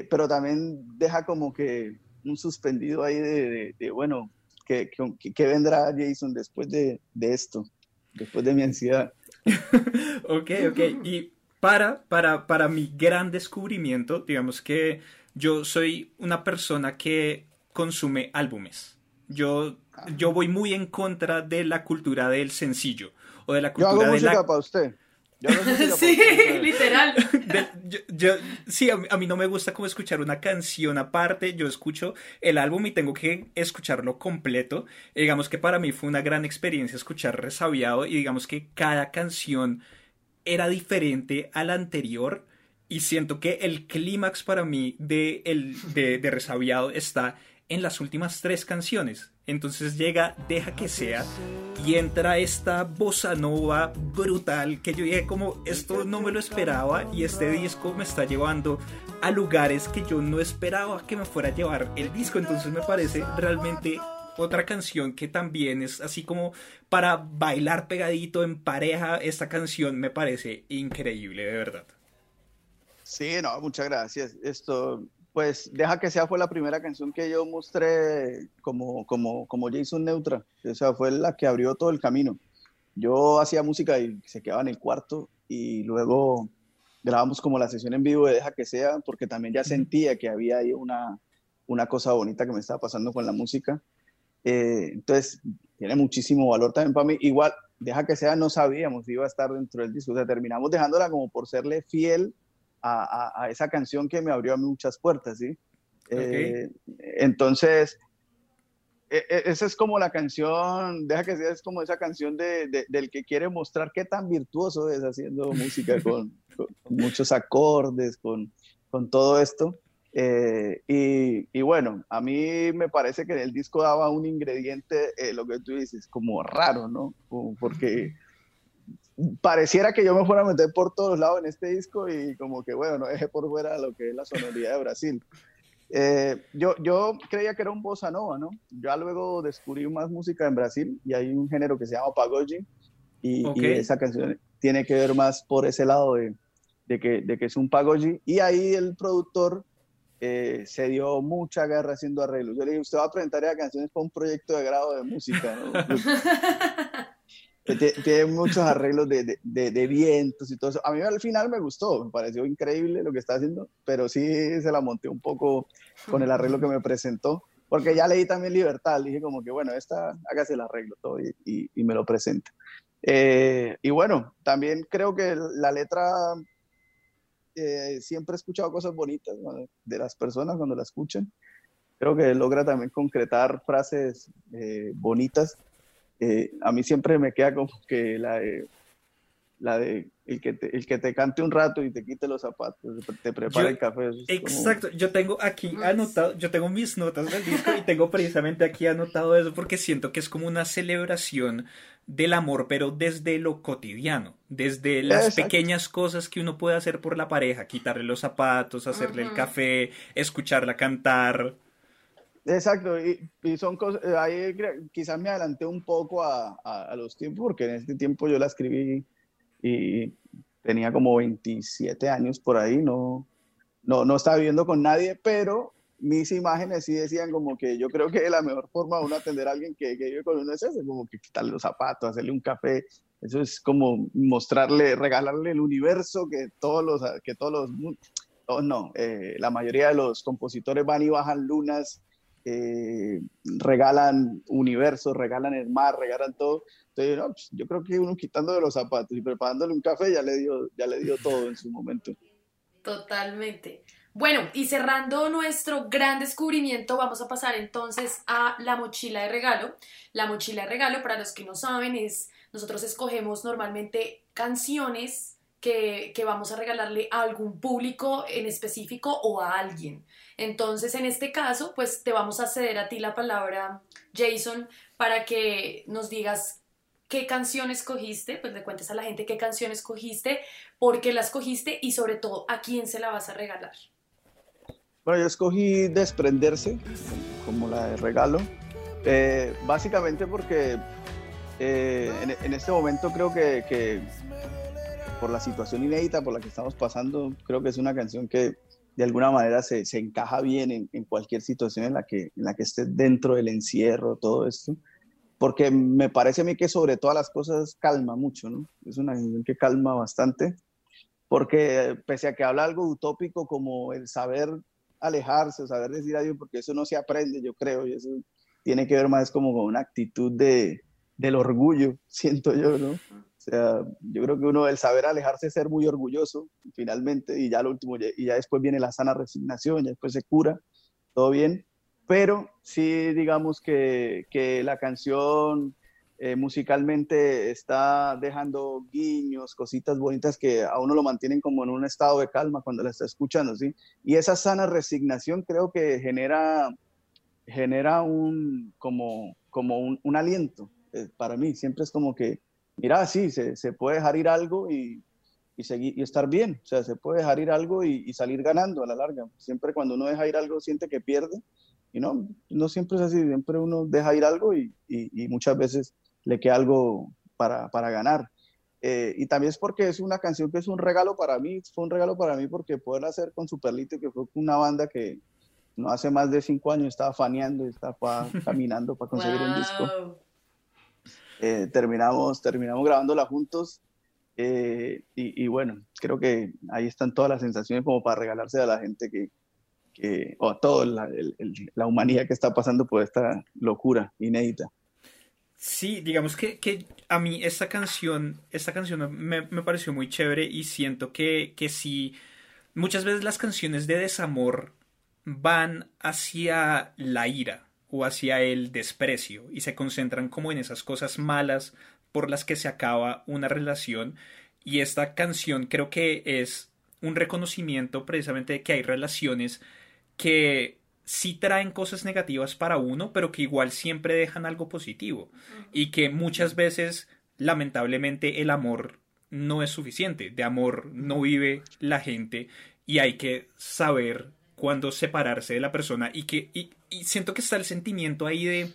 pero también deja como que un suspendido ahí de, de, bueno, ¿qué, ¿qué, vendrá Jason después de, de esto? Después de mi ansiedad. ok, ok. Y para, para, para mi gran descubrimiento, digamos que yo soy una persona que consume álbumes. Yo, yo voy muy en contra de la cultura del sencillo o de la cultura yo hago de música para usted sí, literal. sí, a, mí no me gusta como escuchar una canción aparte. Yo escucho el álbum y tengo que escucharlo completo. digamos que para mí fue una gran experiencia escuchar Resabiado y digamos que cada canción era diferente a la anterior. Y siento que el clímax para mí de, el, de, de Resabiado está en las últimas tres canciones. Entonces llega Deja que sea y entra esta bossa nova brutal que yo dije como esto no me lo esperaba y este disco me está llevando a lugares que yo no esperaba que me fuera a llevar el disco. Entonces me parece realmente otra canción que también es así como para bailar pegadito en pareja. Esta canción me parece increíble, de verdad. Sí, no, muchas gracias. Esto, pues Deja que sea fue la primera canción que yo mostré como, como, como Jason Neutra. O sea, fue la que abrió todo el camino. Yo hacía música y se quedaba en el cuarto y luego grabamos como la sesión en vivo de Deja que sea porque también ya sentía que había ahí una, una cosa bonita que me estaba pasando con la música. Eh, entonces, tiene muchísimo valor también para mí. Igual, Deja que sea, no sabíamos si iba a estar dentro del disco. O sea, terminamos dejándola como por serle fiel a, esa canción que me abrió muchas puertas, ¿sí? Eh, entonces, e, e, esa es como la canción, deja que sea, es como esa canción de, del que quiere mostrar qué tan virtuoso es haciendo música con, muchos acordes, con, con todo esto. Eh, y, bueno, a mí me parece que el disco daba un ingrediente, eh, lo que tú dices, como raro, ¿no? porque pareciera que yo me fuera a meter por todos lados en este disco y como que, bueno, no dejé por fuera lo que es la sonoridad de Brasil. Eh, yo, yo creía que era un bossa nova, ¿no? Ya luego descubrí más música en Brasil y hay un género que se llama pagode y, y esa canción tiene que ver más por ese lado de, de, que, de que es un pagode y ahí el productor eh, se dio mucha guerra haciendo arreglos. Yo le dije, usted va a presentar ya canciones para un proyecto de grado de música, ¿no? Tiene muchos arreglos de, de, de, vientos y todo eso. A mí al final me gustó, me pareció increíble lo que está haciendo, pero sí se la monté un poco con el arreglo que me presentó, porque ya leí también Libertad, dije como que bueno, esta, hágase el arreglo todo y, y, me lo presenta. Eh, y bueno, también creo que la letra eh, siempre he escuchado cosas bonitas de las personas cuando la escuchan. Creo que logra también concretar frases eh, bonitas. Eh, a mí siempre me queda como que la de, la de el que, te, el que te cante un rato y te quite los zapatos, te prepara el café. Exacto, yo tengo aquí anotado, yo tengo mis notas del disco y tengo precisamente aquí anotado eso porque siento que es como una celebración del amor, pero desde lo cotidiano, desde las pequeñas cosas que uno puede hacer por la pareja, quitarle los zapatos, hacerle el café, escucharla cantar. Exacto, y, son cosas, eh, ahí quizás me adelanté un poco a, a, los tiempos, porque en este tiempo yo la escribí y tenía como 27 años por ahí, no, no, no estaba viviendo con nadie, pero mis imágenes sí decían como que yo creo que la mejor forma de uno atender a alguien que, que vive con uno es eso, como que quitarle los zapatos, hacerle un café, eso es como mostrarle, regalarle el universo que todos los, que todos los, no, eh, la mayoría de los compositores van y bajan lunas, eh, regalan universos, regalan el mar, regalan todo. Entonces, pues, yo creo que uno quitando de los zapatos y preparándole un café ya le dio, ya le dio todo en su momento. Totalmente. Bueno, y cerrando nuestro gran descubrimiento, vamos a pasar entonces a la mochila de regalo. La mochila de regalo, para los que no saben, es nosotros escogemos normalmente canciones que, vamos a regalarle a algún público en específico o a alguien. Entonces, en este caso, pues te vamos a ceder a ti la palabra, Jason, para que nos digas qué canción escogiste, pues le cuentes a la gente qué canción escogiste, por qué la escogiste y sobre todo a quién se la vas a regalar. Bueno, yo escogí desprenderse como la de regalo, eh, básicamente porque eh, en, este momento creo que, por la situación inédita por la que estamos pasando, creo que es una canción que de alguna manera se, se encaja bien en, en, cualquier situación en la, que, en la que esté dentro del encierro, todo esto, porque me parece a mí que sobre todas las cosas calma mucho, ¿no? Es una canción que calma bastante, porque pese a que habla algo utópico como el saber alejarse, saber decir adiós, porque eso no se aprende, yo creo, y eso tiene que ver más como con una actitud de, del orgullo, siento yo, ¿no? Sea, yo creo que uno, el saber alejarse, ser muy orgulloso, finalmente, y ya lo último, y ya después viene la sana resignación, ya después se cura, todo bien, pero sí, digamos que, que la canción eh, musicalmente está dejando guiños, cositas bonitas que a uno lo mantienen como en un estado de calma cuando la está escuchando, ¿sí? Y esa sana resignación creo que genera, genera un, como, como un, aliento eh, para mí. Siempre es como que, mira, sí, se, se puede dejar ir algo y, y, seguir, y estar bien. O sea, se puede dejar ir algo y, y, salir ganando a la larga. Siempre cuando uno deja ir algo siente que pierde. Y no, no siempre es así. Siempre uno deja ir algo y, y muchas veces le queda algo para, para ganar. Eh, y también es porque es una canción que es un regalo para mí, fue un regalo para mí porque poder hacer con Superlito, que fue una banda que no hace más de cinco años estaba faneando, estaba caminando para conseguir un disco. Eh, terminamos, terminamos grabándola juntos eh, y, bueno, creo que ahí están todas las sensaciones como para regalarse a la gente que, que o a toda la, la humanidad que está pasando por esta locura inédita. Sí, digamos que, que, a mí esta canción, esta canción me, me pareció muy chévere y siento que, que sí, muchas veces las canciones de desamor van hacia la ira o hacia el desprecio y se concentran como en esas cosas malas por las que se acaba una relación y esta canción creo que es un reconocimiento precisamente de que hay relaciones que sí traen cosas negativas para uno, pero que igual siempre dejan algo positivo. Y que muchas veces, lamentablemente, el amor no es suficiente. De amor no vive la gente y hay que saber cuándo separarse de la persona. Y que y, siento que está el sentimiento ahí de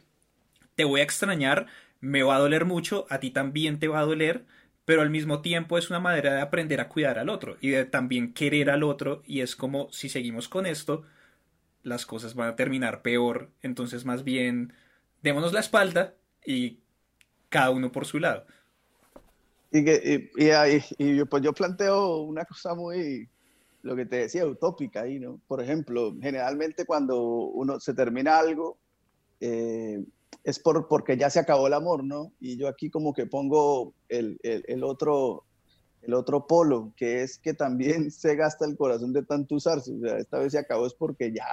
te voy a extrañar, me va a doler mucho, a ti también te va a doler, pero al mismo tiempo es una manera de aprender a cuidar al otro y de también querer al otro. Y es como si seguimos con esto las cosas van a terminar peor. Entonces, más bien, démonos la espalda y cada uno por su lado. Y, que, y, yo, pues yo planteo una cosa muy, lo que te decía, utópica ahí, ¿no? Por ejemplo, generalmente cuando uno se termina algo, eh, es por, porque ya se acabó el amor, ¿no? Y yo aquí como que pongo el, el, el otro, el otro polo, que es que también se gasta el corazón de tanto usarse. O sea, esta vez se acabó es porque ya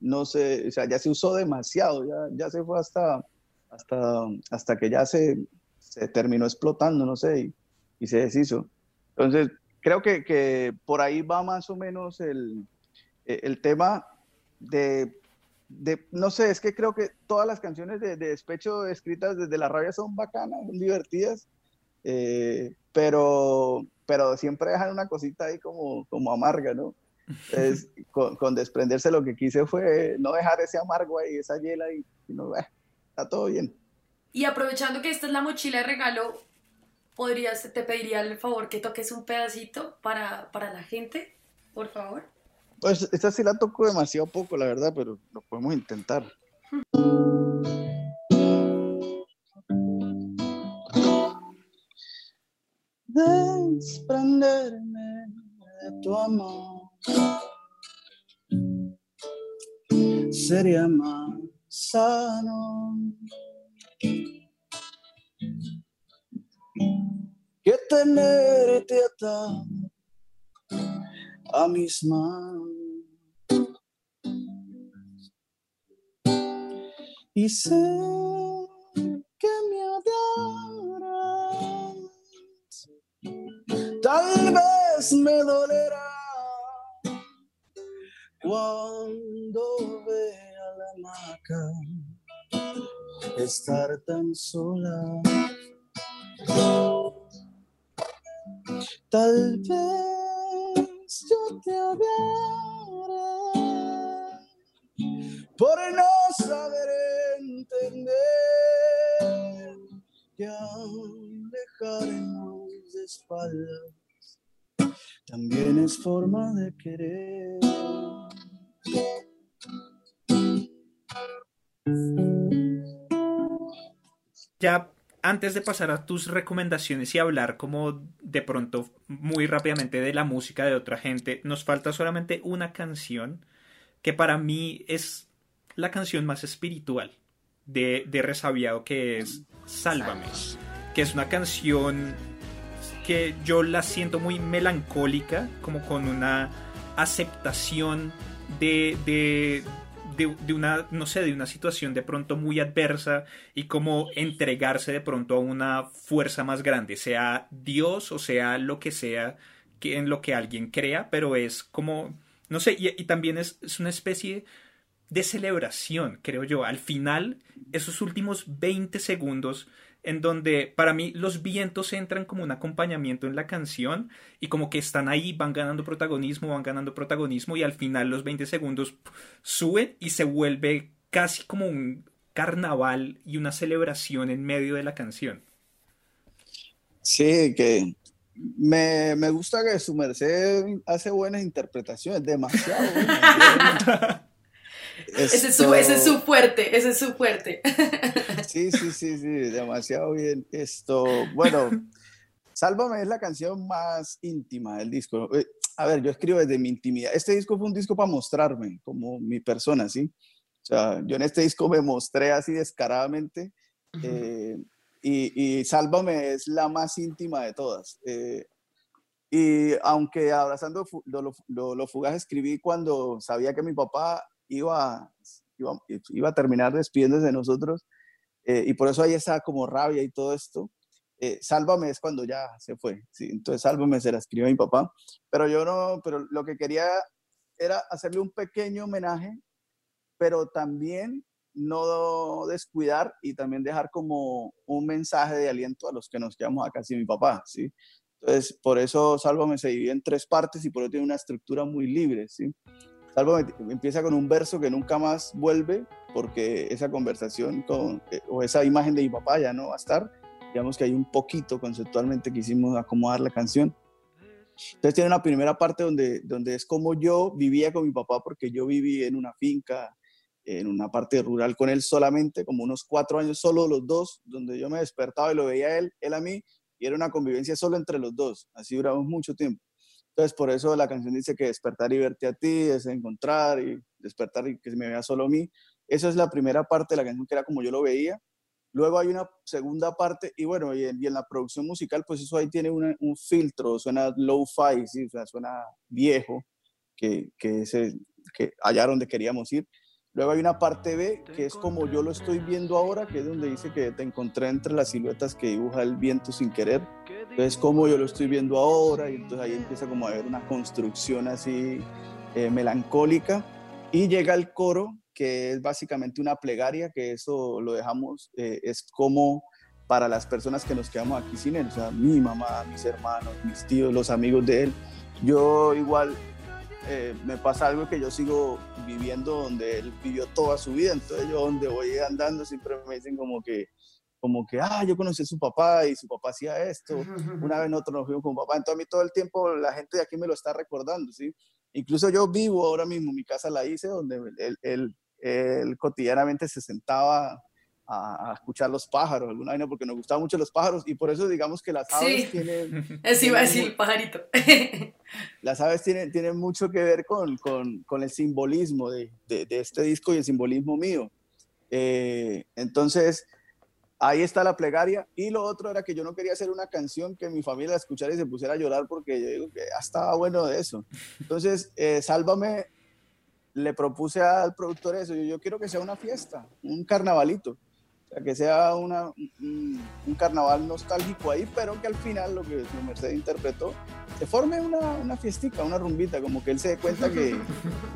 no se, o sea, ya se usó demasiado, ya, ya se fue hasta, hasta, hasta que ya se, se terminó explotando, no sé, y, y, se deshizo. Entonces, creo que, que, por ahí va más o menos el, el tema de, de, no sé, es que creo que todas las canciones de, de despecho escritas desde la rabia son bacanas, son divertidas. Eh, pero, pero siempre dejan una cosita ahí como, como amarga, ¿no? Es, con, desprenderse lo que quise fue no dejar ese amargo ahí, esa hiela y, no, eh, está todo bien. Y aprovechando que esta es la mochila de regalo, podrías, te pediría el favor que toques un pedacito para, para la gente, por favor. Pues esta sí la toco demasiado poco, la verdad, pero lo podemos intentar. desprenderme de tu amor. Sería más sano que tenerte atado a mis manos. Y sé que me adoras Tal vez me dolerá cuando vea la hamaca estar tan sola. Tal vez yo te odiaré por no saber entender que al dejaremos de espaldas también es forma de querer. Ya antes de pasar a tus recomendaciones y hablar como de pronto muy rápidamente de la música de otra gente, nos falta solamente una canción que para mí es la canción más espiritual de, de Resabiado, que es Sálvame, que es una canción que yo la siento muy melancólica, como con una aceptación de, de, de, una, no sé, de una situación de pronto muy adversa y como entregarse de pronto a una fuerza más grande, sea Dios o sea lo que sea que, en lo que alguien crea, pero es como, no sé, y, y también es, es una especie de celebración, creo yo. Al final, esos últimos 20 segundos en donde para mí los vientos entran como un acompañamiento en la canción y como que están ahí, van ganando protagonismo, van ganando protagonismo y al final los 20 segundos suben y se vuelve casi como un carnaval y una celebración en medio de la canción. Sí, que me, gusta que su merced hace buenas interpretaciones, demasiado. Ese, es su, ese, es su, fuerte, ese es su fuerte. Sí, sí, sí, sí, demasiado bien. Esto, bueno, Sálvame es la canción más íntima del disco. Eh, a ver, yo escribo desde mi intimidad. Este disco fue un disco para mostrarme como mi persona, ¿sí? O sea, yo en este disco me mostré así descaradamente. Eh, y, y, Sálvame es la más íntima de todas. Eh, y aunque abrazando lo, lo, lo, fugaz escribí cuando sabía que mi papá iba, iba, a terminar despidiéndose de nosotros. Eh, y por eso hay esa como rabia y todo esto. eh, Sálvame es cuando ya se fue, ¿sí? Entonces Sálvame se la escribió mi papá, pero yo no, pero lo que quería era hacerle un pequeño homenaje, pero también no descuidar y también dejar como un mensaje de aliento a los que nos quedamos acá sin mi papá, ¿sí? Entonces, por eso Sálvame se divide en tres partes y por eso tiene una estructura muy libre, ¿sí? Sálvame empieza con un verso que nunca más vuelve porque esa conversación con, eh, o esa imagen de mi papá ya no va a estar digamos que hay un poquito conceptualmente que hicimos acomodar la canción. Entonces tiene una primera parte donde, donde es como yo vivía con mi papá, porque yo viví en una finca, en una parte rural con él solamente, como unos cuatro años, solo los dos, donde yo me despertaba y lo veía él, él a mí, y era una convivencia solo entre los dos. Así duramos mucho tiempo. Entonces, por eso la canción dice que despertar y verte a ti es encontrar y despertar y que se me vea solo a mí. Esa es la primera parte de la canción que era como yo lo veía. Luego hay una segunda parte y bueno, y en, la producción musical, pues eso ahí tiene un filtro, suena low-fi, ¿sí? o sea, suena viejo, que, que, que allá donde queríamos ir. Luego hay una parte B, que es como yo lo estoy viendo ahora, que es donde dice que te encontré entre las siluetas que dibuja el viento sin querer. Entonces, como yo lo estoy viendo ahora, y entonces ahí empieza como a haber una construcción así eh, melancólica. Y llega el coro, que es básicamente una plegaria, que eso lo dejamos, eh, es como para las personas que nos quedamos aquí sin él, o sea, mi mamá, mis hermanos, mis tíos, los amigos de él. Yo igual eh, me pasa algo que yo sigo viviendo donde él vivió toda su vida, entonces yo donde voy andando siempre me dicen como que, como que, ah, yo conocí a su papá y su papá hacía esto, una vez nosotros nos fuimos con papá, entonces a mí todo el tiempo la gente de aquí me lo está recordando, ¿sí? Incluso yo vivo ahora mismo, mi casa la hice donde él, él, él cotidianamente se sentaba a, escuchar los pájaros, alguna vaina, porque nos gustaban mucho los pájaros y por eso digamos que las aves tienen... Eso iba a decir el pajarito. las aves tienen, tienen mucho que ver con, con, con el simbolismo de, de, este disco y el simbolismo mío. Eh, entonces, ahí está la plegaria. Y lo otro era que yo no quería hacer una canción que mi familia escuchara y se pusiera a llorar porque yo digo que ya estaba bueno de eso. Entonces, eh, Sálvame le propuse al productor eso, yo, quiero que sea una fiesta, un carnavalito, que sea un, carnaval nostálgico ahí, pero que al final lo que Mercedes interpretó, se forme una, una fiestica, una rumbita, como que él se dé cuenta que,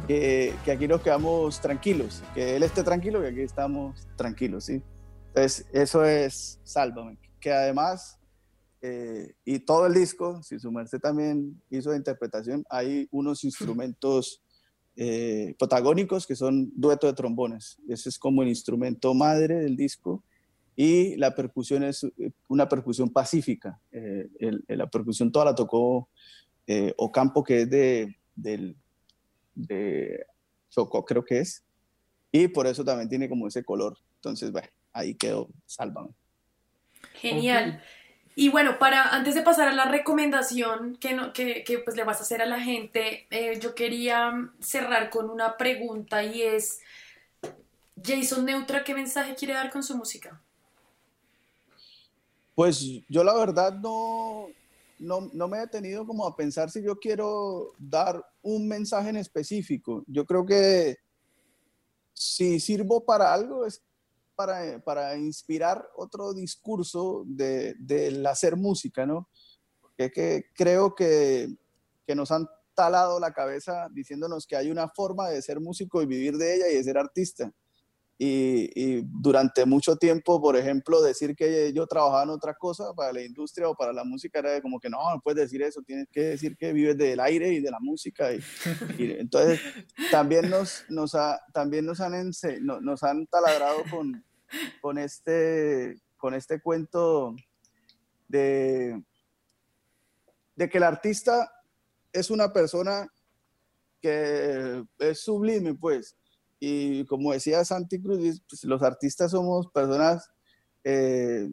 que, aquí nos quedamos tranquilos, que él esté tranquilo y aquí estamos tranquilos, ¿sí? Entonces, eso es Sálvame, que además... Eh, y todo el disco, si su merced también hizo de interpretación, hay unos instrumentos eh, protagónicos, que son dueto de trombones. Ese es como el instrumento madre del disco. Y la percusión es eh, una percusión pacífica. Eh, la percusión toda la tocó Ocampo, que es de, del, de Chocó, creo que es. Y por eso también tiene como ese color. Entonces, bueno, ahí quedó, sálvame. Genial. Y bueno, para antes de pasar a la recomendación que, no, que, que pues le vas a hacer a la gente, eh, yo quería cerrar con una pregunta y es, Jason Neutra, ¿qué mensaje quiere dar con su música? Pues yo la verdad no, no, no me he detenido como a pensar si yo quiero dar un mensaje en específico. Yo creo que si sirvo para algo es para, para inspirar otro discurso de, del hacer música, ¿no? Porque que creo que, que nos han talado la cabeza diciéndonos que hay una forma de ser músico y vivir de ella y de ser artista. Y, durante mucho tiempo, por ejemplo, decir que yo trabajaba en otra cosa para la industria o para la música era como que no, no puedes decir eso, tienes que decir que vives del aire y de la música. Y, entonces, también nos, nos, también nos, han, nos han taladrado con, con, este, con este cuento de, de que el artista es una persona que es sublime, pues y como decía Santi Cruz, pues, los artistas somos personas eh,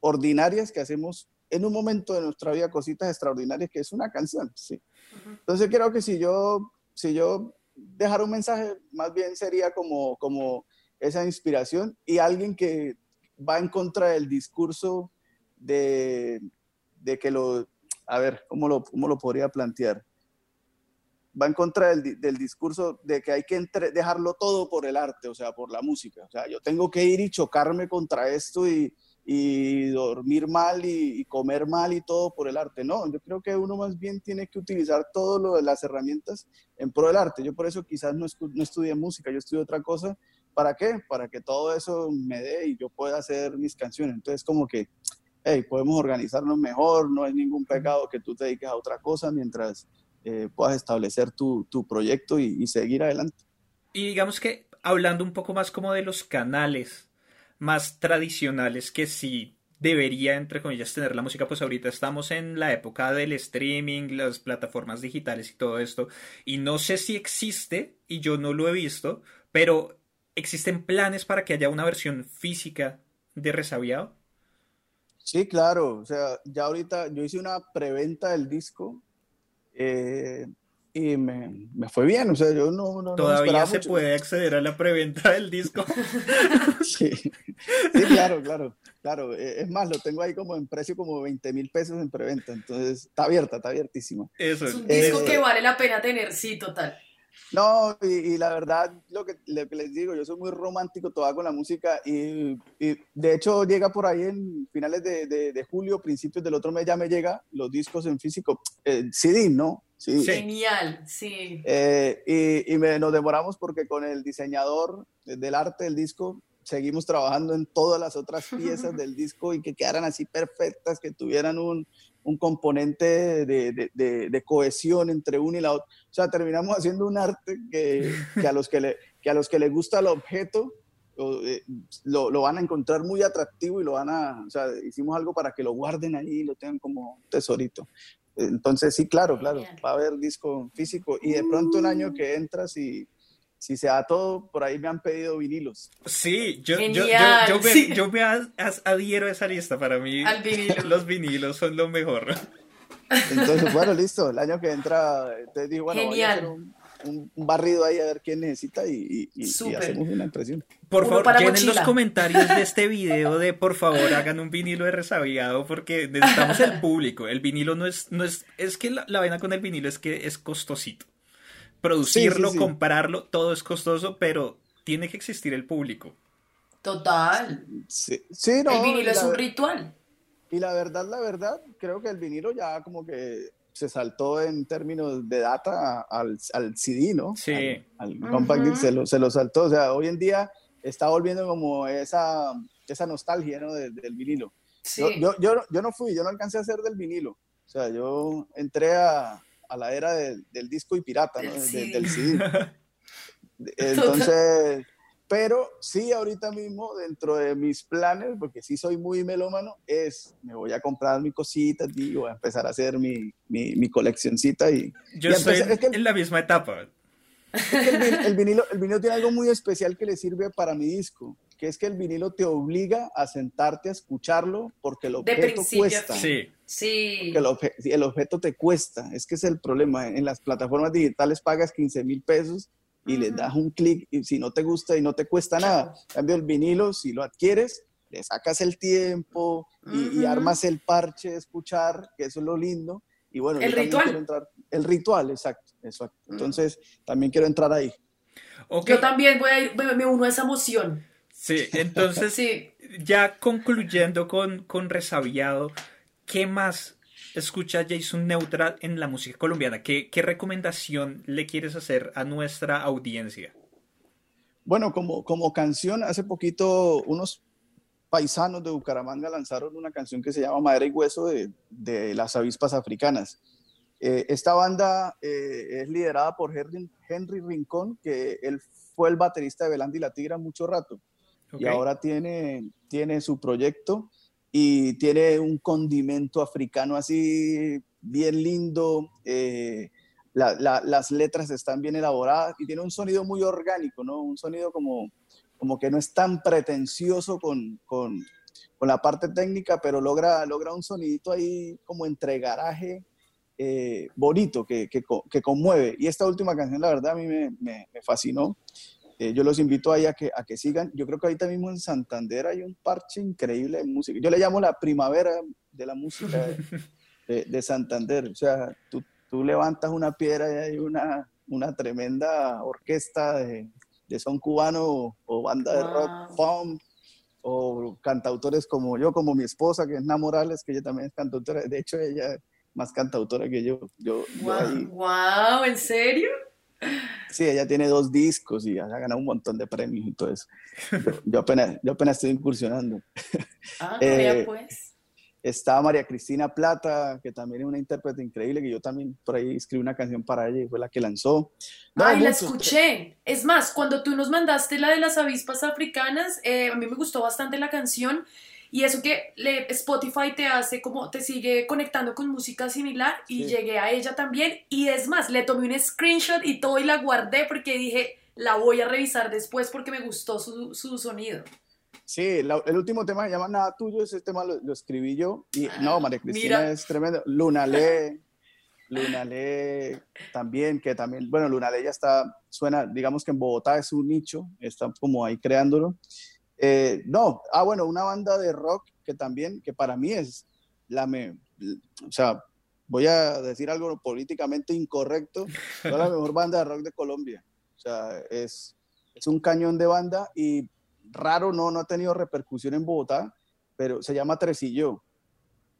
ordinarias que hacemos en un momento de nuestra vida cositas extraordinarias, que es una canción. ¿sí? Entonces creo que si yo, si yo dejara un mensaje, más bien sería como, como esa inspiración y alguien que va en contra del discurso de, de que lo, a ver, ¿cómo lo, cómo lo podría plantear? va en contra del, del, discurso de que hay que dejarlo todo por el arte, o sea, por la música. O sea, yo tengo que ir y chocarme contra esto y, y dormir mal y, comer mal y todo por el arte. No, yo creo que uno más bien tiene que utilizar de las herramientas en pro del arte. Yo por eso quizás no, no estudié música, yo estudié otra cosa. ¿Para qué? Para que todo eso me dé y yo pueda hacer mis canciones. Entonces como que, hey, podemos organizarnos mejor, no hay ningún pecado que tú te dediques a otra cosa mientras eh, puedas establecer tu, tu proyecto y, y seguir adelante. Y digamos que hablando un poco más como de los canales más tradicionales que sí debería, entre comillas, tener la música, pues ahorita estamos en la época del streaming, las plataformas digitales y todo esto, y no sé si existe, y yo no lo he visto, pero ¿existen planes para que haya una versión física de Resabiado? Sí, claro, o sea, ya ahorita yo hice una preventa del disco, eh, y me, me, fue bien, o sea, yo no... no Todavía se puede acceder a la preventa del disco. sí. sí, claro, claro, claro. E, es más, lo tengo ahí como en precio como 20 mil pesos en preventa, entonces está abierta, está abiertísima. Eso es. un disco que vale la pena tener, sí, total. No, y, la verdad, lo que, les digo, yo soy muy romántico todavía con la música y, de hecho llega por ahí en finales de, de, julio, principios del otro mes ya me llega los discos en físico, eh, CD, ¿no? Sí. Genial, sí. Eh, y, y me, nos demoramos porque con el diseñador del arte del disco seguimos trabajando en todas las otras piezas del disco y que quedaran así perfectas, que tuvieran un, un componente de, de, de, cohesión entre uno y la otra. O sea, terminamos haciendo un arte que, que a, los que, le, que a los que les gusta el objeto eh, lo, lo, van a encontrar muy atractivo y lo van a, o sea, hicimos algo para que lo guarden ahí y lo tengan como tesorito. Entonces, sí, claro, claro, va a haber disco físico y de pronto un año que entras y si se da todo, por ahí me han pedido vinilos. Sí, yo, yo, yo, me, yo me adhiero a esa lista. Para mí, los vinilos son lo mejor. Entonces, bueno, listo. El año que entra, te digo, bueno, voy a hacer un, un, barrido ahí a ver quién necesita y, y, y hacemos una impresión. Por favor, llenen los comentarios de este video de por favor hagan un vinilo de resabiado porque necesitamos el público. El vinilo no es, no es, es que la, la con el vinilo es que es costosito. Producirlo, comprarlo, todo es costoso, pero tiene que existir el público. Total. Sí, no, el vinilo es un ritual. Y la verdad, la verdad, creo que el vinilo ya como que se saltó en términos de data al, al CD, ¿no? Sí. Al, compact disc se lo, se lo saltó. O sea, hoy en día está volviendo como esa, esa nostalgia ¿no? del vinilo. Yo, yo, yo, no fui, yo no alcancé a hacer del vinilo. O sea, yo entré a, a la era del disco y pirata, ¿no? Del, CD. Entonces, pero sí, ahorita mismo, dentro de mis planes, porque sí soy muy melómano, es, me voy a comprar mi cosita, digo, voy a empezar a hacer mi, mi, mi coleccioncita y... Yo estoy en la misma etapa el, vinilo, el vinilo tiene algo muy especial que le sirve para mi disco, que es que el vinilo te obliga a sentarte a escucharlo porque el objeto cuesta. Sí. Sí. El, el, objeto te cuesta, es que es el problema. En las plataformas digitales pagas 15 mil pesos y le das un clic y si no te gusta y no te cuesta nada. En cambio, el vinilo, si lo adquieres, le sacas el tiempo y, armas el parche de escuchar, que eso es lo lindo. Y bueno, el ritual. el ritual, exacto. Exacto. Mm. Entonces, también quiero entrar ahí. Yo también voy a ir, me uno a esa emoción. Sí, entonces, sí. ya concluyendo con, con Resabiado, ¿qué más escucha Jason Neutral en la música colombiana? ¿Qué, ¿Qué, recomendación le quieres hacer a nuestra audiencia? Bueno, como, como canción, hace poquito unos paisanos de Bucaramanga lanzaron una canción que se llama Madera y Hueso de, de las avispas africanas. Eh, esta banda eh, es liderada por Henry, Henry, Rincón, que él fue el baterista de Belandi y la Tigra mucho rato. Y ahora tiene, tiene su proyecto y tiene un condimento africano así bien lindo. Eh, las letras están bien elaboradas y tiene un sonido muy orgánico, ¿no? Un sonido como, como que no es tan pretencioso con, con, la parte técnica, pero logra, logra un sonidito ahí como entre garaje eh, bonito, que, que, conmueve. Y esta última canción, la verdad, a mí me, me, fascinó. Eh, yo los invito ahí a que, a que sigan. Yo creo que ahorita mismo en Santander hay un parche increíble de música. Yo le llamo la primavera de la música de, de, Santander. O sea, tú, tú, levantas una piedra y hay una, una tremenda orquesta de, de son cubano o, banda de rock, punk, o cantautores como yo, como mi esposa, que es Namorales, que ella también es cantautora. De hecho, ella más cantautora que yo. yo, wow, ¿en serio? Sí, ella tiene dos discos y ha ganado un montón de premios y todo eso. Yo, apenas, yo apenas estoy incursionando. Ah, eh, pues Está María Cristina Plata, que también es una intérprete increíble, que yo también por ahí escribí una canción para ella y fue la que lanzó. Ay, la escuché. Es más, cuando tú nos mandaste la de las avispas africanas, eh, a mí me gustó bastante la canción. Y eso que Spotify te hace como te sigue conectando con música similar y llegué a ella también. Y es más, le tomé un screenshot y todo y la guardé porque dije, la voy a revisar después porque me gustó su, su sonido. Sí, el último tema se llama Nada Tuyo, ese tema lo, escribí yo. Y no, ah, María Cristina es tremendo. Luna Le, Luna Le también, que también, bueno, Luna Le ya está, suena, digamos que en Bogotá es un nicho, está como ahí creándolo. Eh, no, ah, bueno, una banda de rock que también, que para mí es la, me, o sea, voy a decir algo políticamente incorrecto, es la mejor banda de rock de Colombia. O sea, es, es un cañón de banda y raro, no, no ha tenido repercusión en Bogotá, pero se llama Tresillo.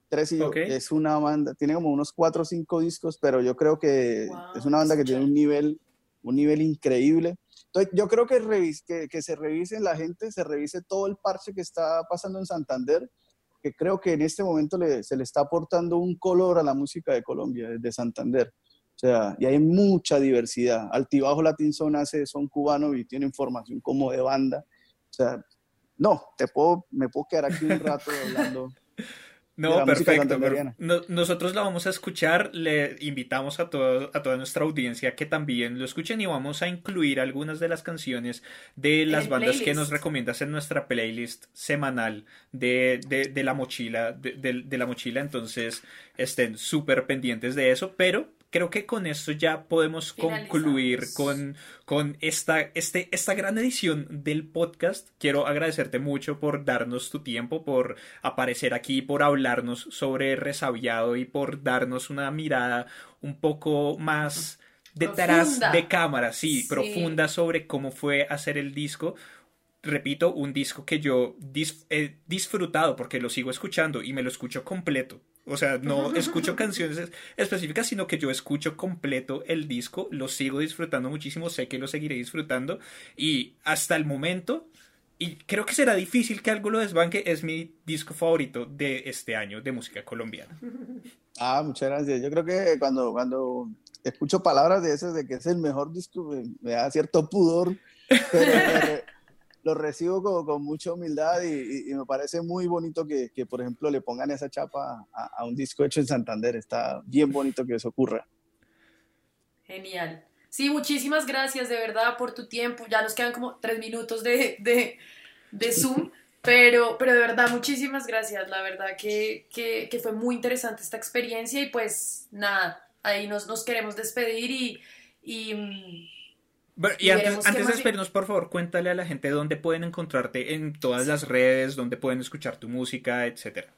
Tresillo es una banda, tiene como unos cuatro o cinco discos, pero yo creo que es una banda que tiene un nivel, un nivel increíble. Entonces, yo creo que, que, que, se revise la gente, se revise todo el parche que está pasando en Santander, que creo que en este momento se le está aportando un color a la música de Colombia, desde Santander. O sea, y hay mucha diversidad. Altibajo Latin Son hace son cubano y tiene información como de banda. O sea, no, te puedo, me puedo quedar aquí un rato hablando. No, perfecto. nosotros la vamos a escuchar. Le invitamos a, todo, a toda nuestra audiencia que también lo escuchen y vamos a incluir algunas de las canciones de las bandas que nos recomiendas en nuestra playlist semanal de, de, la mochila. De, de, la mochila. Entonces estén súper pendientes de eso. Pero creo que con esto ya podemos concluir con, con esta, este, esta gran edición del podcast. Quiero agradecerte mucho por darnos tu tiempo, por aparecer aquí, por hablarnos sobre Resabiado y por darnos una mirada un poco más detrás de cámara, sí, profunda sobre cómo fue hacer el disco repito, un disco que yo he disfrutado porque lo sigo escuchando y me lo escucho completo. O sea, no escucho canciones específicas, sino que yo escucho completo el disco, lo sigo disfrutando muchísimo, sé que lo seguiré disfrutando y hasta el momento, y creo que será difícil que algo lo desbanque, es mi disco favorito de este año de música colombiana. Ah, muchas gracias. Yo creo que cuando, cuando escucho palabras de esas de que es el mejor disco, me, da cierto pudor, pero lo recibo con, con mucha humildad y, me parece muy bonito que, que, por ejemplo, le pongan esa chapa a, un disco hecho en Santander. Está bien bonito que eso ocurra. Genial. Sí, muchísimas gracias de verdad por tu tiempo. Ya nos quedan como tres minutos de, de, de Zoom, pero, pero de verdad, muchísimas gracias. La verdad que, que, que, fue muy interesante esta experiencia y pues nada, ahí nos, nos queremos despedir y, y mm, y, antes, antes de despedirnos, por favor, cuéntale a la gente dónde pueden encontrarte en todas las redes, dónde pueden escuchar tu música, etcétera.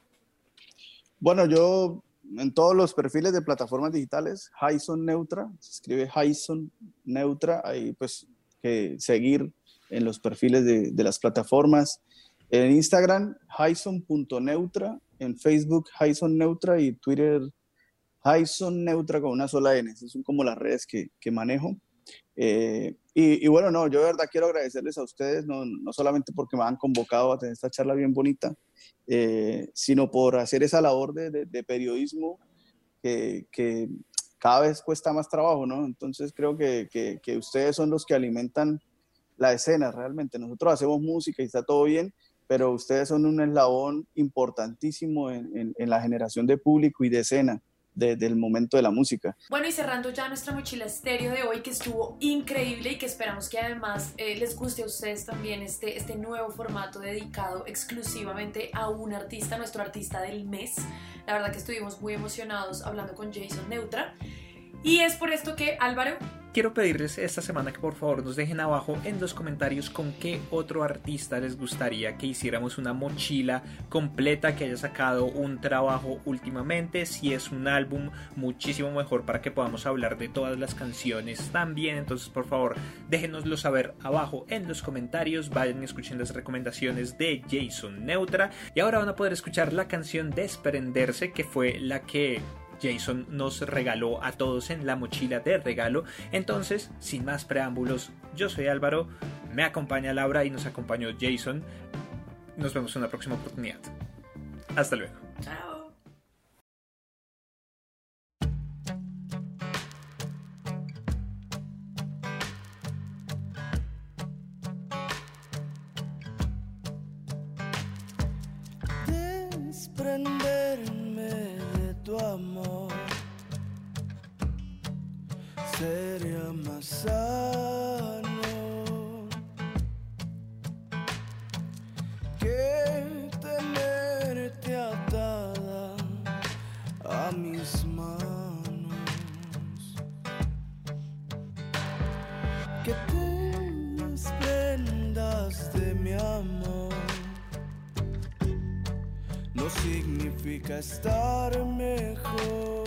Bueno, yo en todos los perfiles de plataformas digitales, Hyson Neutra, se escribe Hyson Neutra, ahí pues que seguir en los perfiles de, de las plataformas. En Instagram, Hyson.neutra, en Facebook, Hyson Neutra y Twitter, Hyson Neutra con una sola N. Esas son como las redes que, que manejo. Eh, y, bueno, no, yo de verdad quiero agradecerles a ustedes, no, no, solamente porque me han convocado a tener esta charla bien bonita, eh, sino por hacer esa labor de, de, periodismo que, que, cada vez cuesta más trabajo, ¿no? Entonces creo que, que, ustedes son los que alimentan la escena realmente. Nosotros hacemos música y está todo bien, pero ustedes son un eslabón importantísimo en, en, en la generación de público y de escena del momento de la música. Bueno, y cerrando ya nuestra mochila estéreo de hoy, que estuvo increíble y que esperamos que además eh, les guste a ustedes también este, este nuevo formato dedicado exclusivamente a un artista, nuestro artista del mes. La verdad que estuvimos muy emocionados hablando con Jason Neutra. Y es por esto que Álvaro, quiero pedirles esta semana que por favor nos dejen abajo en los comentarios con qué otro artista les gustaría que hiciéramos una mochila completa que haya sacado un trabajo últimamente. Si es un álbum, muchísimo mejor para que podamos hablar de todas las canciones también. Entonces, por favor, déjenoslo saber abajo en los comentarios. Vayan y escuchen las recomendaciones de Jason Neutra. Y ahora van a poder escuchar la canción Desprenderse, que fue la que Jason nos regaló a todos en la mochila de regalo. Entonces, sin más preámbulos, yo soy Álvaro, me acompaña Laura y nos acompañó Jason. Nos vemos en una próxima oportunidad. Hasta luego. Chao. Sería más sano que tenerte atada a mis manos, que te desprendas de mi amor. No significa estar mejor.